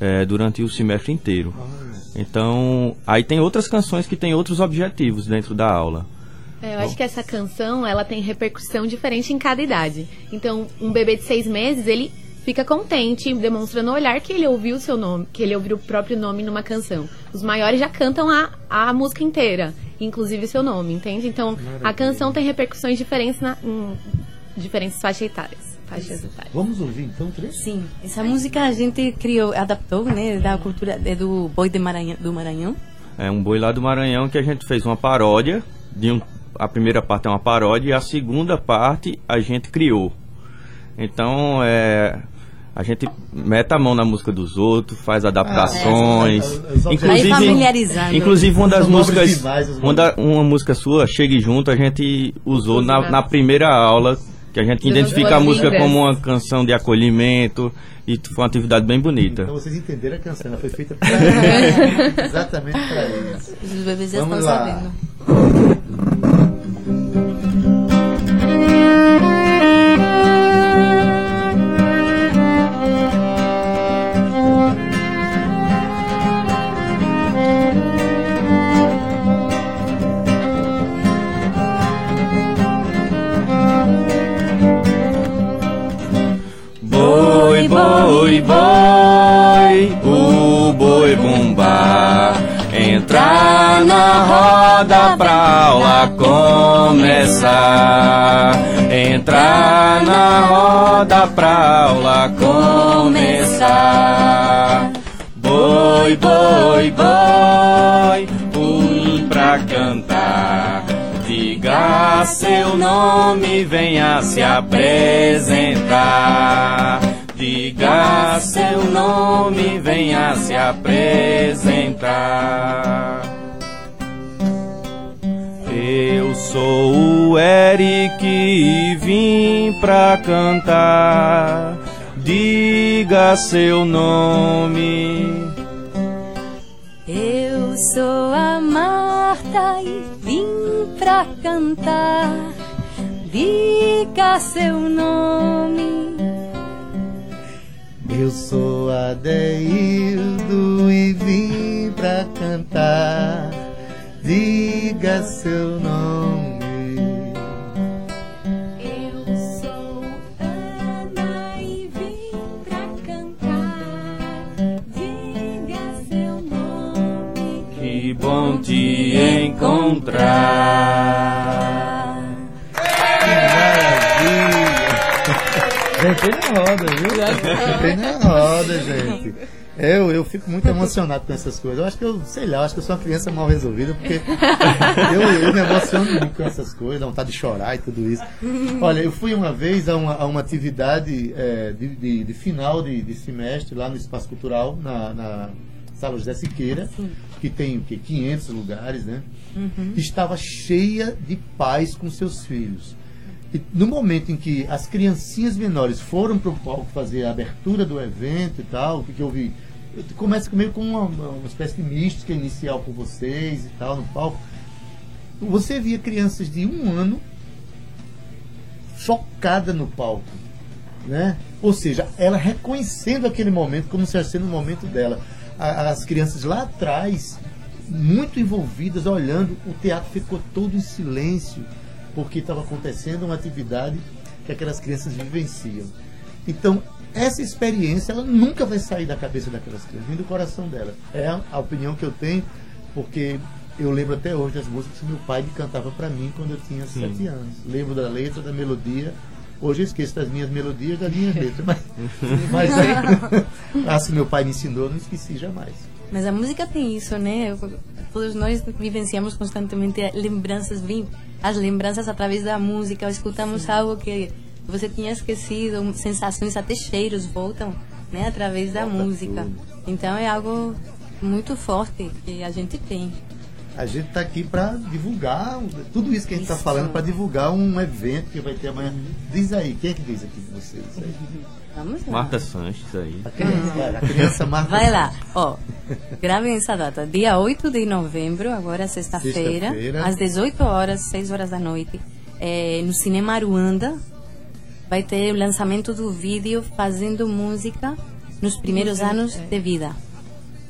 é, durante o semestre inteiro. Então aí tem outras canções que têm outros objetivos dentro da aula. É, eu acho que essa canção ela tem repercussão diferente em cada idade. Então um bebê de seis meses ele fica contente, demonstrando no olhar que ele ouviu o seu nome, que ele ouviu o próprio nome numa canção. Os maiores já cantam a, a música inteira, inclusive seu nome, entende? Então, Maravilha. a canção tem repercussões diferentes na, em diferentes faixas etárias. Faixas etárias. Vamos ouvir então, Três? Sim, essa música a gente criou, adaptou, né, da cultura é do boi de Maranhão, do Maranhão. É um boi lá do Maranhão que a gente fez uma paródia de um a primeira parte é uma paródia e a segunda parte a gente criou. Então, é, a gente mete a mão na música dos outros, faz adaptações. Ah, é, inclusive, inclusive uma das músicas, uma, da, uma música sua, Chegue Junto, a gente usou na, na primeira aula, que a gente identifica a música como uma canção de acolhimento e foi uma atividade bem bonita. Então vocês entenderam a canção, ela foi feita para <laughs> exatamente para eles. Os bebês já estão sabendo. Aula começar. Entrar na roda pra aula começar. Boi, boi, boi, um pra cantar. Diga seu nome, venha se apresentar. Diga seu nome, venha se apresentar. Sou o Eric e vim pra cantar. Diga seu nome. Eu sou a Marta e vim pra cantar. Diga seu nome. Eu sou Adeildo e vim pra cantar. Diga seu nome. Encontrar. Entrei na roda, viu? Entrei na roda, gente. Eu, eu fico muito emocionado com essas coisas. Eu acho que eu, sei lá, eu acho que eu sou uma criança mal resolvida, porque eu, eu me emociono muito com essas coisas, dá vontade de chorar e tudo isso. Olha, eu fui uma vez a uma, a uma atividade é, de, de, de, final de, de, semestre lá no Espaço Cultural, na, na Sala José Siqueira, Sim. que tem o quê? 500 lugares, né? Uhum. Estava cheia de pais com seus filhos. E no momento em que as criancinhas menores foram para o palco fazer a abertura do evento e tal, o que, que eu vi? Começa meio com uma, uma espécie de mística inicial com vocês e tal no palco. Você via crianças de um ano chocada no palco, né? Ou seja, ela reconhecendo aquele momento como se fosse no momento dela. As crianças lá atrás, muito envolvidas, olhando, o teatro ficou todo em silêncio porque estava acontecendo uma atividade que aquelas crianças vivenciam. Então, essa experiência ela nunca vai sair da cabeça daquelas crianças, nem do coração dela. É a opinião que eu tenho, porque eu lembro até hoje das músicas que meu pai me cantava para mim quando eu tinha Sim. sete anos. Lembro da letra, da melodia. Hoje eu esqueço das minhas melodias, das minhas letras, mas, mas assim <laughs> meu pai me ensinou, eu não esqueci jamais. Mas a música tem isso, né? Todos nós vivenciamos constantemente lembranças, as lembranças através da música. Escutamos Sim. algo que você tinha esquecido, sensações, até cheiros voltam né, através da música. Então é algo muito forte que a gente tem. A gente está aqui para divulgar tudo isso que a gente está falando, para divulgar um evento que vai ter amanhã. Diz aí, quem é que diz aqui de vocês? aí? Vamos lá. Marta Sanches aí. A criança, a criança Marta Vai lá, ó. Gravem essa data. Dia 8 de novembro, agora sexta-feira, Sexta-feira. às 18 horas, 6 horas da noite, é, no Cinema Aruanda. Vai ter o lançamento do vídeo Fazendo Música nos Primeiros Anos de Vida.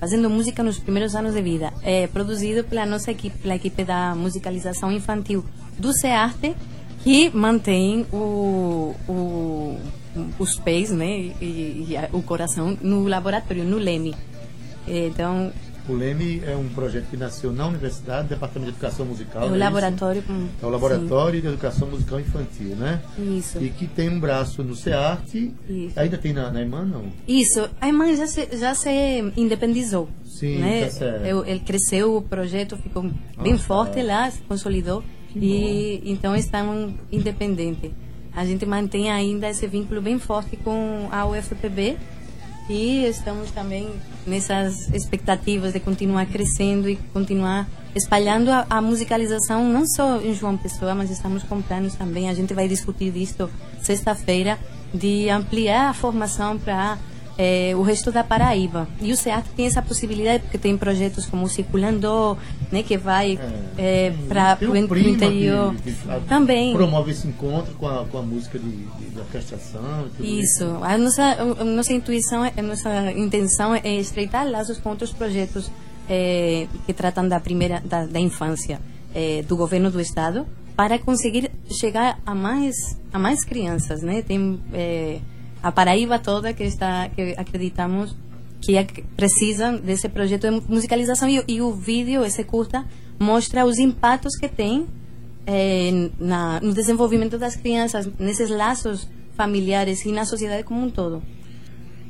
Fazendo música nos primeiros anos de vida. É produzido pela nossa equipe, pela equipe da musicalização infantil do CEARTE, que mantém o, o, os pés né, e, e a- o coração no laboratório, no LEME. Então, O Leme é um projeto que nasceu na universidade, Departamento de Educação Musical. é o é laboratório. isso? É o Laboratório de Educação Musical Infantil, né? Isso. E que tem um braço no SEARTE. Isso. Ainda tem na, na EMAN, não? Isso, a irmã já se, já se independizou. Sim, né? tá certo. Eu- ele cresceu, o projeto ficou bem Nossa, forte é. lá, se consolidou. E então estão independentes. A gente mantém ainda esse vínculo bem forte com a UFPB e estamos também nessas expectativas de continuar crescendo e continuar espalhando a, a musicalização não só em João Pessoa, mas estamos com planos também. A gente vai discutir disso sexta-feira de ampliar a formação para o resto da Paraíba. E o SEAT tem essa possibilidade porque tem projetos como o Circulando, né, que vai para Tem o um prima interior. que, que Também. promove esse encontro com a, com a música de, de, de orquestração. e tudo Isso. A nossa, a nossa intuição, a nossa intenção é estreitar laços com outros projetos eh, que tratam da primeira da, da infância eh, do governo do estado para conseguir chegar a mais a mais crianças, né? Tem a Paraíba toda que está que acreditamos que precisam desse projeto de musicalização e, o- e o vídeo esse curta mostra os impactos que tem eh, na, no desenvolvimento das crianças, nesses laços familiares e na sociedade como um todo.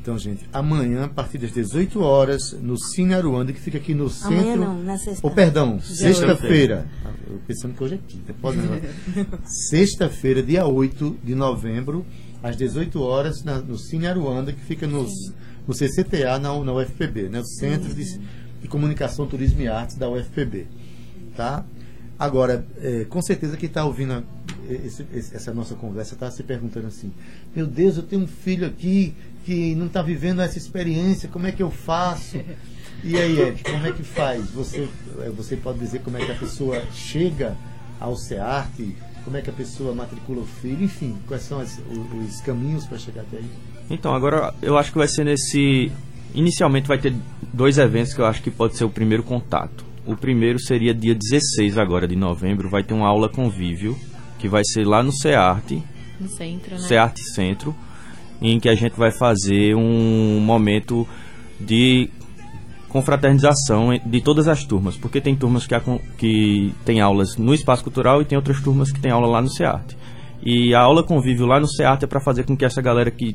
Então, gente, amanhã, a partir das 18 horas, no Cine Aruanda, que fica aqui no centro. Amanhã não, na sexta. Oh, perdão, sexta-feira. Eu pensando que hoje é quinta. Pode não. <laughs> Sexta-feira, dia 8 de novembro, às 18 horas, na- no Cine Aruanda, que fica nos, no CCTA, na, na UFPB, né? o Centro de, de Comunicação, Turismo e Artes da UFPB. Tá? Agora, é, com certeza quem está ouvindo esse- essa nossa conversa está se perguntando assim: meu Deus, eu tenho um filho aqui que não está vivendo essa experiência, como é que eu faço? E aí, Ed, como é que faz? Você, é, você pode dizer como é que a pessoa chega ao SEART, como é que a pessoa matricula o filho, enfim, quais são as- o- os, caminhos para chegar até aí? Então, agora eu acho que vai ser nesse. Inicialmente vai ter dois eventos que eu acho que pode ser o primeiro contato. O primeiro seria dia 16 agora de novembro, vai ter uma aula convívio, que vai ser lá no CEART, No centro, né? CEART Centro, em que a gente vai fazer um momento de confraternização de todas as turmas, porque tem turmas que, que tem aulas no espaço cultural e tem outras turmas que tem aula lá no SEART. E a aula convívio lá no SEART é para fazer com que essa galera que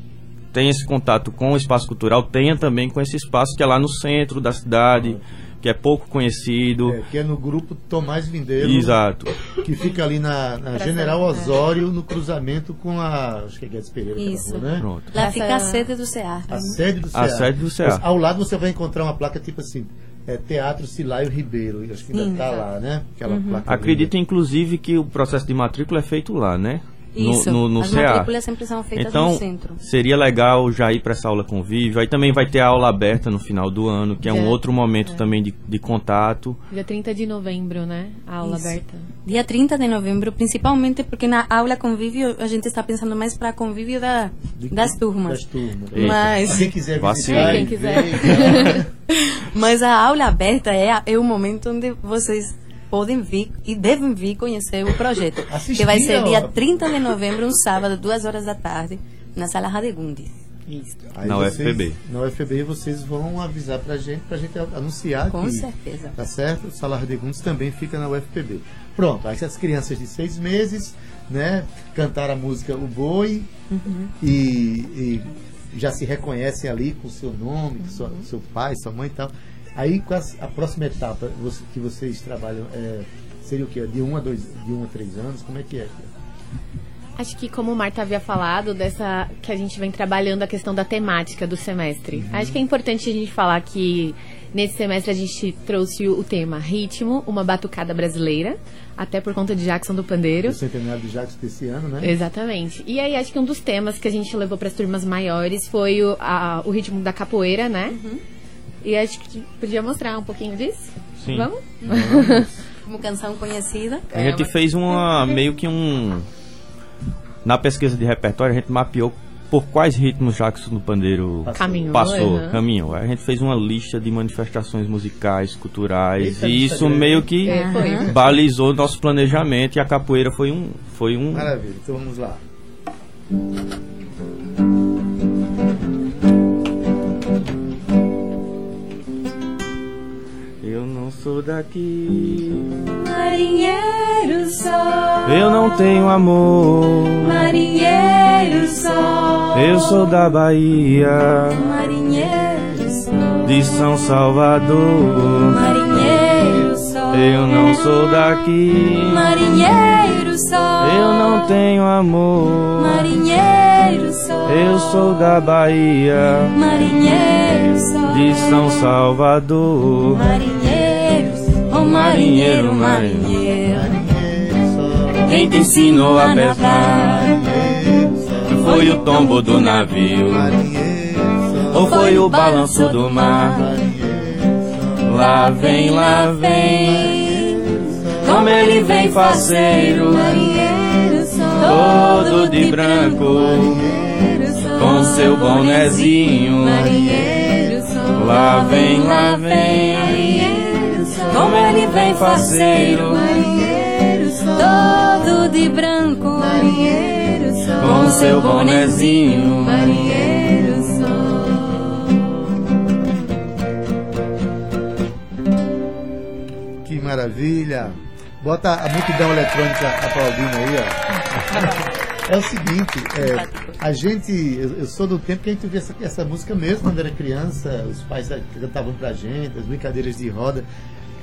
tem esse contato com o espaço cultural tenha também com esse espaço que é lá no centro da cidade, que é pouco conhecido. É, que é no grupo Tomás Vindeiro. Exato. Que fica ali na, na General Osório, no cruzamento com a. Acho que é Guedes Pereira, aquela Isso. rua, né? Pronto. Lá fica a sede do CEAR. A sede do A CEA. sede do CEA. Ao lado você vai encontrar uma placa tipo assim, é, Teatro Silaio Ribeiro. Acho que ainda está lá, né? Aquela Uhum. placa Acredito, inclusive, que o processo de matrícula é feito lá, né? Isso. No, no, no As matrículas sempre são feitas então, no centro. seria legal já ir para essa aula convívio. Aí também vai ter a aula aberta no final do ano, que é um Já- outro momento é. também de, de contato. Dia 30 de novembro, né? A aula Isso. aberta. Dia 30 de novembro, principalmente porque na aula convívio a gente está pensando mais para convívio da, das turmas. das turmas. Mas, Quem quiser visitar, Quem e quiser. <laughs> mas a aula aberta é, é o momento onde vocês podem vir e devem vir conhecer o projeto. Assistir que vai ser dia 30 de novembro, um sábado, duas horas da tarde, na sala Radegundes. Isso. Aí Na vocês- UFPB. Na UFPB vocês vão avisar pra gente, pra gente anunciar Com que, certeza. Tá certo? O de Gundes também fica na UFPB. Pronto, aí as crianças de seis meses, né, cantaram a música O Boi Uhum. e, e já se reconhecem ali com o seu nome, com sua- seu pai, sua mãe e tal. Aí a próxima etapa que vocês trabalham é, seria o quê? De 1 a dois, de um a 3 anos? Como é que é? Acho que como o Marta havia falado, dessa que a gente vem trabalhando a questão da temática do semestre. Uhum. Acho que é importante a gente falar que nesse semestre a gente trouxe o tema ritmo, uma batucada brasileira, até por conta de Jackson do Pandeiro. O centenário do Jacques desse ano, né? Exatamente. E aí acho que um dos temas que a gente levou para as turmas maiores foi o, a- o ritmo da capoeira, né? E acho que podia mostrar um pouquinho disso. Sim. Vamos? <laughs> Como canção conhecida. A gente fez uma meio que um na pesquisa de repertório a gente mapeou por quais ritmos Jackson do Pandeiro Caminhou, passou, uhum. caminhou. A gente fez uma lista de manifestações musicais, culturais Eita, e isso meio que É, balizou nosso planejamento e a capoeira foi um foi um Maravilha, então vamos lá. Não sou daqui. Marinheiro sol, Eu não tenho amor. marinheiro sol, Eu sou da Bahia, marinheiro sol, de São Salvador. marinheiro sol, Eu não sou daqui. marinheiro sol, Eu não tenho amor. marinheiro sol, Eu sou da Bahia, marinheiro sol, de São Salvador. marinheiro, marinheiro, marinheiro, Quem te ensinou a pescar? Foi o tombo do navio? Ou foi o balanço do mar? Lá vem, lá vem, como ele vem faceiro, todo de branco, com seu bonezinho. Lá vem, lá vem, como ele vem faceiro, marinheiro todo de branco, marinheiro sol, com seu bonezinho. marinheiro sol. Que maravilha. Bota a multidão eletrônica aplaudindo aí, ó. É o seguinte, é, a gente, eu, eu sou do tempo que a gente via essa, essa música mesmo quando era criança, os pais cantavam pra gente, as brincadeiras de roda.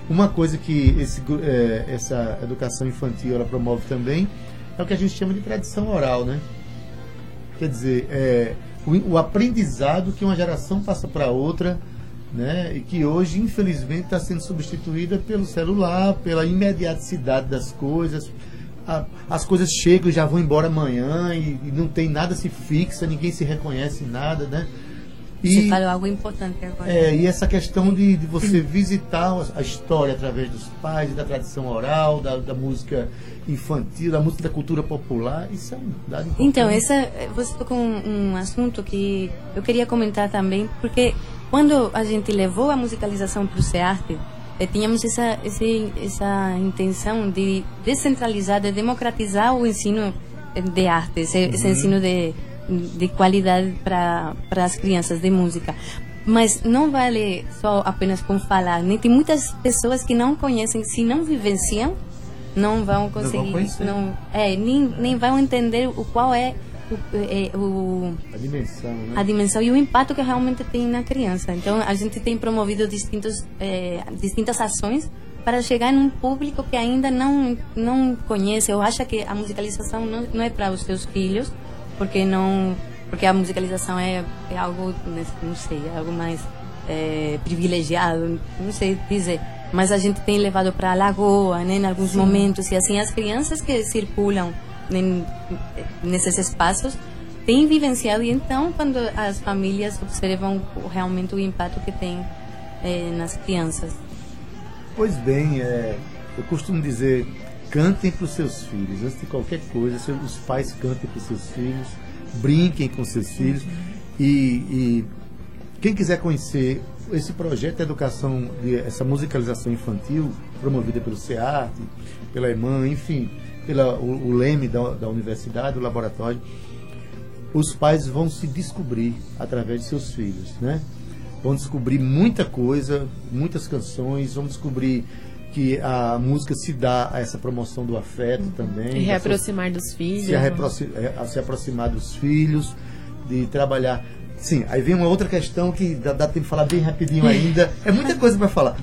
Uma coisa que esse, é, essa educação infantil ela promove também é o que a gente chama de tradição oral, né? Quer dizer, é, o, o aprendizado que uma geração passa para outra, né? E que hoje, infelizmente, está sendo substituída pelo celular, pela imediaticidade das coisas. A- as coisas chegam e já vão embora amanhã e, e não tem nada se fixa, ninguém se reconhece nada, né? Você falou algo importante agora. É, e essa questão de, de você visitar a história através dos pais, da tradição oral, da, da música infantil, da música da cultura popular, isso é um dado importante. Então, essa, você tocou um, um assunto que eu queria comentar também, porque quando a gente levou a musicalização para o SEARTE, eh, tínhamos essa, esse, essa intenção de descentralizar, de democratizar o ensino eh, de arte, esse, esse Uhum. ensino de, de qualidade para as crianças de música. Mas não vale só apenas com falar, né? Tem muitas pessoas que não conhecem, se não vivenciam, não vão conseguir, não, é, nem, nem vão entender o qual é o, é, o A dimensão, né? a dimensão e o impacto que realmente tem na criança. Então, a gente tem promovido distintos, eh, distintas ações para chegar num público que ainda não não conhece ou acha que a musicalização não, não é para os seus filhos, porque não porque a musicalização é, é algo não sei, é algo mais eh, privilegiado, não sei dizer. Mas a gente tem levado para a lagoa, né, em alguns Sim. momentos e assim as crianças que circulam em- nesses espaços têm vivenciado e então quando as famílias observam realmente o impacto que tem eh, nas crianças. Pois bem, é, eu costumo dizer, cantem para os seus filhos. Antes de qualquer coisa, os pais cantem para os seus filhos, brinquem com seus filhos. E, e quem quiser conhecer esse projeto de educação, de, essa musicalização infantil, promovida pelo SEART, pela EMAN, enfim, pela, o, o LEME da, da universidade, o laboratório, os pais vão se descobrir através de seus filhos, né? Vão descobrir muita coisa, muitas canções, vão descobrir que a música se dá a essa promoção do afeto também. E reaproximar dos filhos. Se, reaproxi- é, a se aproximar dos filhos, de trabalhar. Sim, aí vem uma outra questão que dá, dá tempo de falar bem rapidinho ainda. É muita coisa para falar.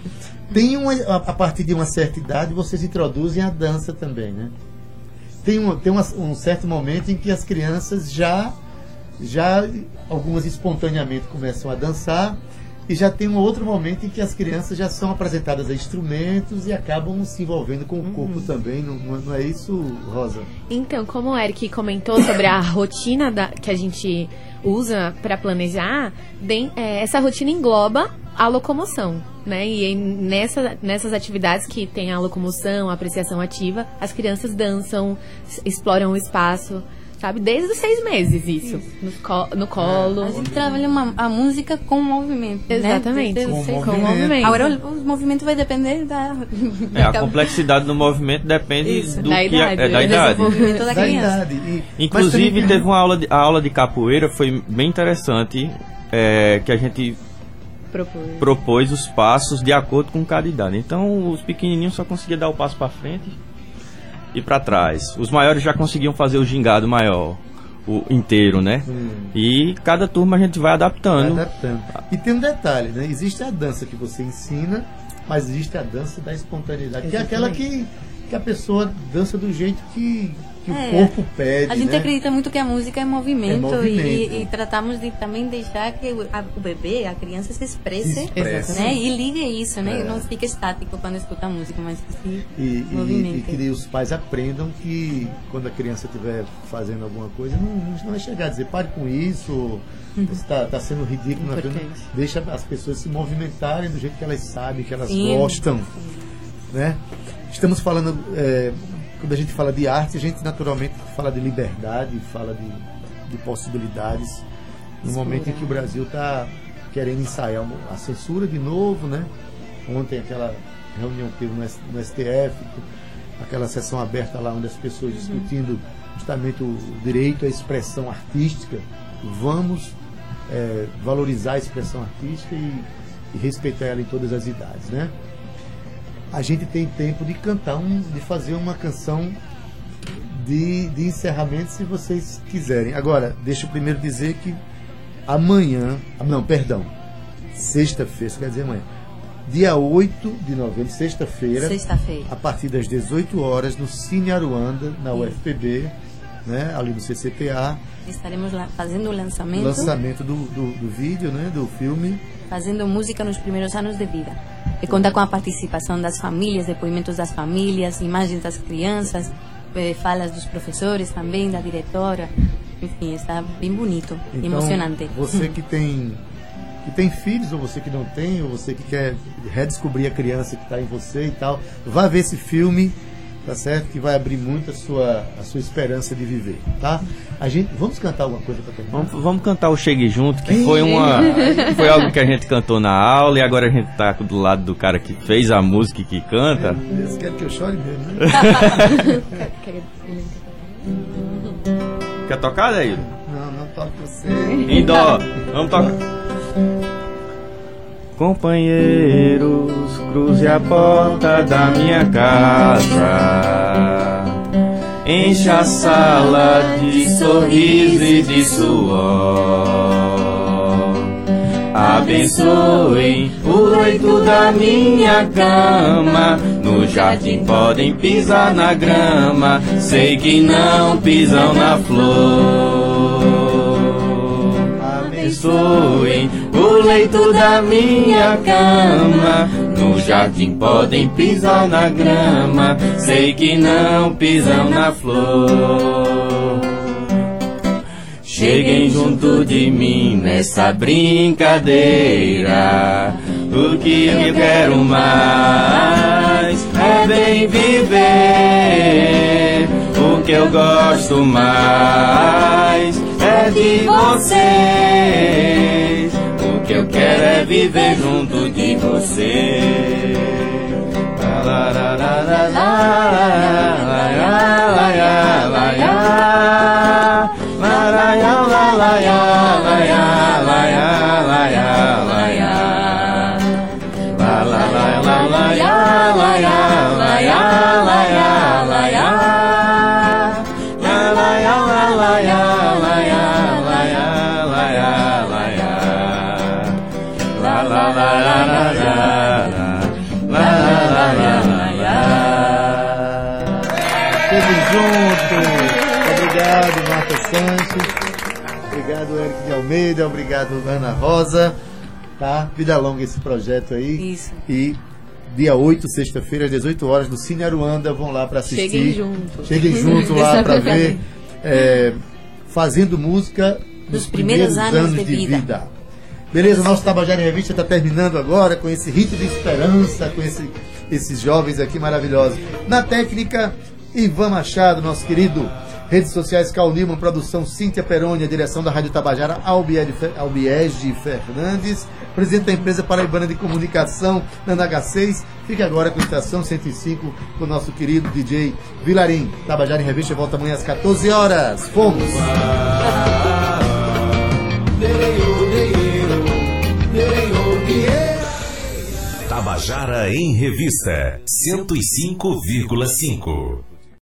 Tem uma, a, a partir de uma certa idade, vocês introduzem a dança também, né? tem, um, tem uma- um certo momento em que as crianças já, já algumas espontaneamente começam a dançar e já tem um outro momento em que as crianças já são apresentadas a instrumentos e acabam se envolvendo com o corpo também, não, não é- isso, Rosa? Então, como o Eric comentou sobre a rotina da- que a gente usa para planejar, dem- é, essa rotina engloba a locomoção, né? E nessa, nessas atividades que tem a locomoção, a apreciação ativa, as crianças dançam, exploram o espaço, sabe? Desde os seis meses isso, no, co- no colo. A gente trabalha uma, a música com movimento. Exatamente. Né? Com Desde- movimento. movimento. Agora o, o movimento vai depender da. É, a complexidade do movimento depende Isso, do da que idade, é, da idade. desenvolvimento da Da idade. E- Inclusive também- teve uma aula de, a aula de capoeira foi bem interessante, é, que a gente Propôs. propôs os passos de acordo com cada idade. Então os pequenininhos só conseguiam dar o passo para frente e para trás. Os maiores já conseguiam fazer o gingado maior, o inteiro, né? Hum. E cada turma a gente vai adaptando. Vai adaptando. E tem um detalhe, né? Existe a dança que você ensina, mas existe a dança da espontaneidade, que é aquela que, que a pessoa dança do jeito que, que É, o corpo pede. A gente né? acredita muito que a música é movimento, É movimento. E, e tratamos de também deixar que o, a- o bebê, a criança se expresse, Se expresse. né? E ligue isso, né? É. Não fica estático quando escuta a música, mas que se E, e, e que os pais aprendam que quando a criança estiver fazendo alguma coisa, não, não vai chegar a dizer pare com isso, está tá sendo ridículo. é coisa. Deixa as pessoas se movimentarem do jeito que elas sabem, que elas Sim. gostam. Né? Estamos falando, é, quando a gente fala de arte, a gente naturalmente fala de liberdade, fala de, de possibilidades. No momento em que o Brasil está querendo ensaiar a censura de novo, né? Ontem aquela reunião que teve no, STF, aquela sessão aberta lá onde as pessoas discutindo justamente o direito à expressão artística. Vamos é, valorizar a expressão artística e, e respeitar ela em todas as idades, né? A gente tem tempo de cantar, um, de fazer uma canção de, de encerramento, se vocês quiserem. Agora, deixa eu primeiro dizer que amanhã, não, perdão, sexta-feira, quer dizer amanhã, dia 8 de novembro, sexta-feira, Sexta-feira. a partir das 18 horas, no Cine Aruanda, na. UFPB, né, ali no CCPA, Estaremos lá fazendo o lançamento, lançamento do, do, do vídeo, né, do filme. fazendo música nos primeiros anos de vida. E conta com a participação das famílias, depoimentos das famílias, imagens das crianças, eh, falas dos professores também, da diretora. Enfim, está bem bonito Então, emocionante. Você <laughs> que tem que tem filhos, ou você que não tem, ou você que quer redescobrir a criança que está em você e tal, vá ver esse filme, tá certo? Que vai abrir muito a sua, a sua esperança de viver, tá? A gente, vamos cantar alguma coisa para terminar? Vamos, vamos cantar o Chegue Junto, que foi uma <laughs> foi algo que a gente cantou na aula e agora a gente tá do lado do cara que fez a música e que canta. Eles querem que eu chore mesmo, né? <laughs> Quer tocar, Daíro? não, não toque você. Em dó. Vamos tocar. Companheiros, cruze a porta da minha casa. Encha a sala de sorriso e de suor. Abençoem o leito da minha cama. No jardim podem pisar na grama. Sei que não pisam na flor. Abençoem o leito da minha cama. No jardim podem pisar na grama. Sei que não pisam na flor. Cheguem junto de mim nessa brincadeira. O que eu quero mais é bem viver. O que eu gosto mais é de vocês. Que eu quero é viver junto de você. La, Almeida. Obrigado, Ana Rosa. Tá? Vida longa esse projeto aí. Isso. E dia 8, sexta-feira, às 18 horas, do Cine Aruanda. Vão lá para assistir. Cheguem junto. Cheguem junto lá para ver. é, fazendo música Dos primeiros anos de vida. Beleza, nosso Tabajara em Revista está terminando agora com esse rito de esperança, com esse- esses jovens aqui maravilhosos. Na técnica, Ivan Machado, nosso querido. Redes sociais, Cal Nilman, produção Cíntia Peroni, a direção da Rádio Tabajara, Albiege Fe- Albiege Fernandes, presidente da empresa Paraibana de Comunicação, na NH6. Fique agora com a Estação 105, com o nosso querido DJ Vilarim. Tabajara em Revista volta amanhã às 14 horas. Fomos! Tabajara em Revista 105,5.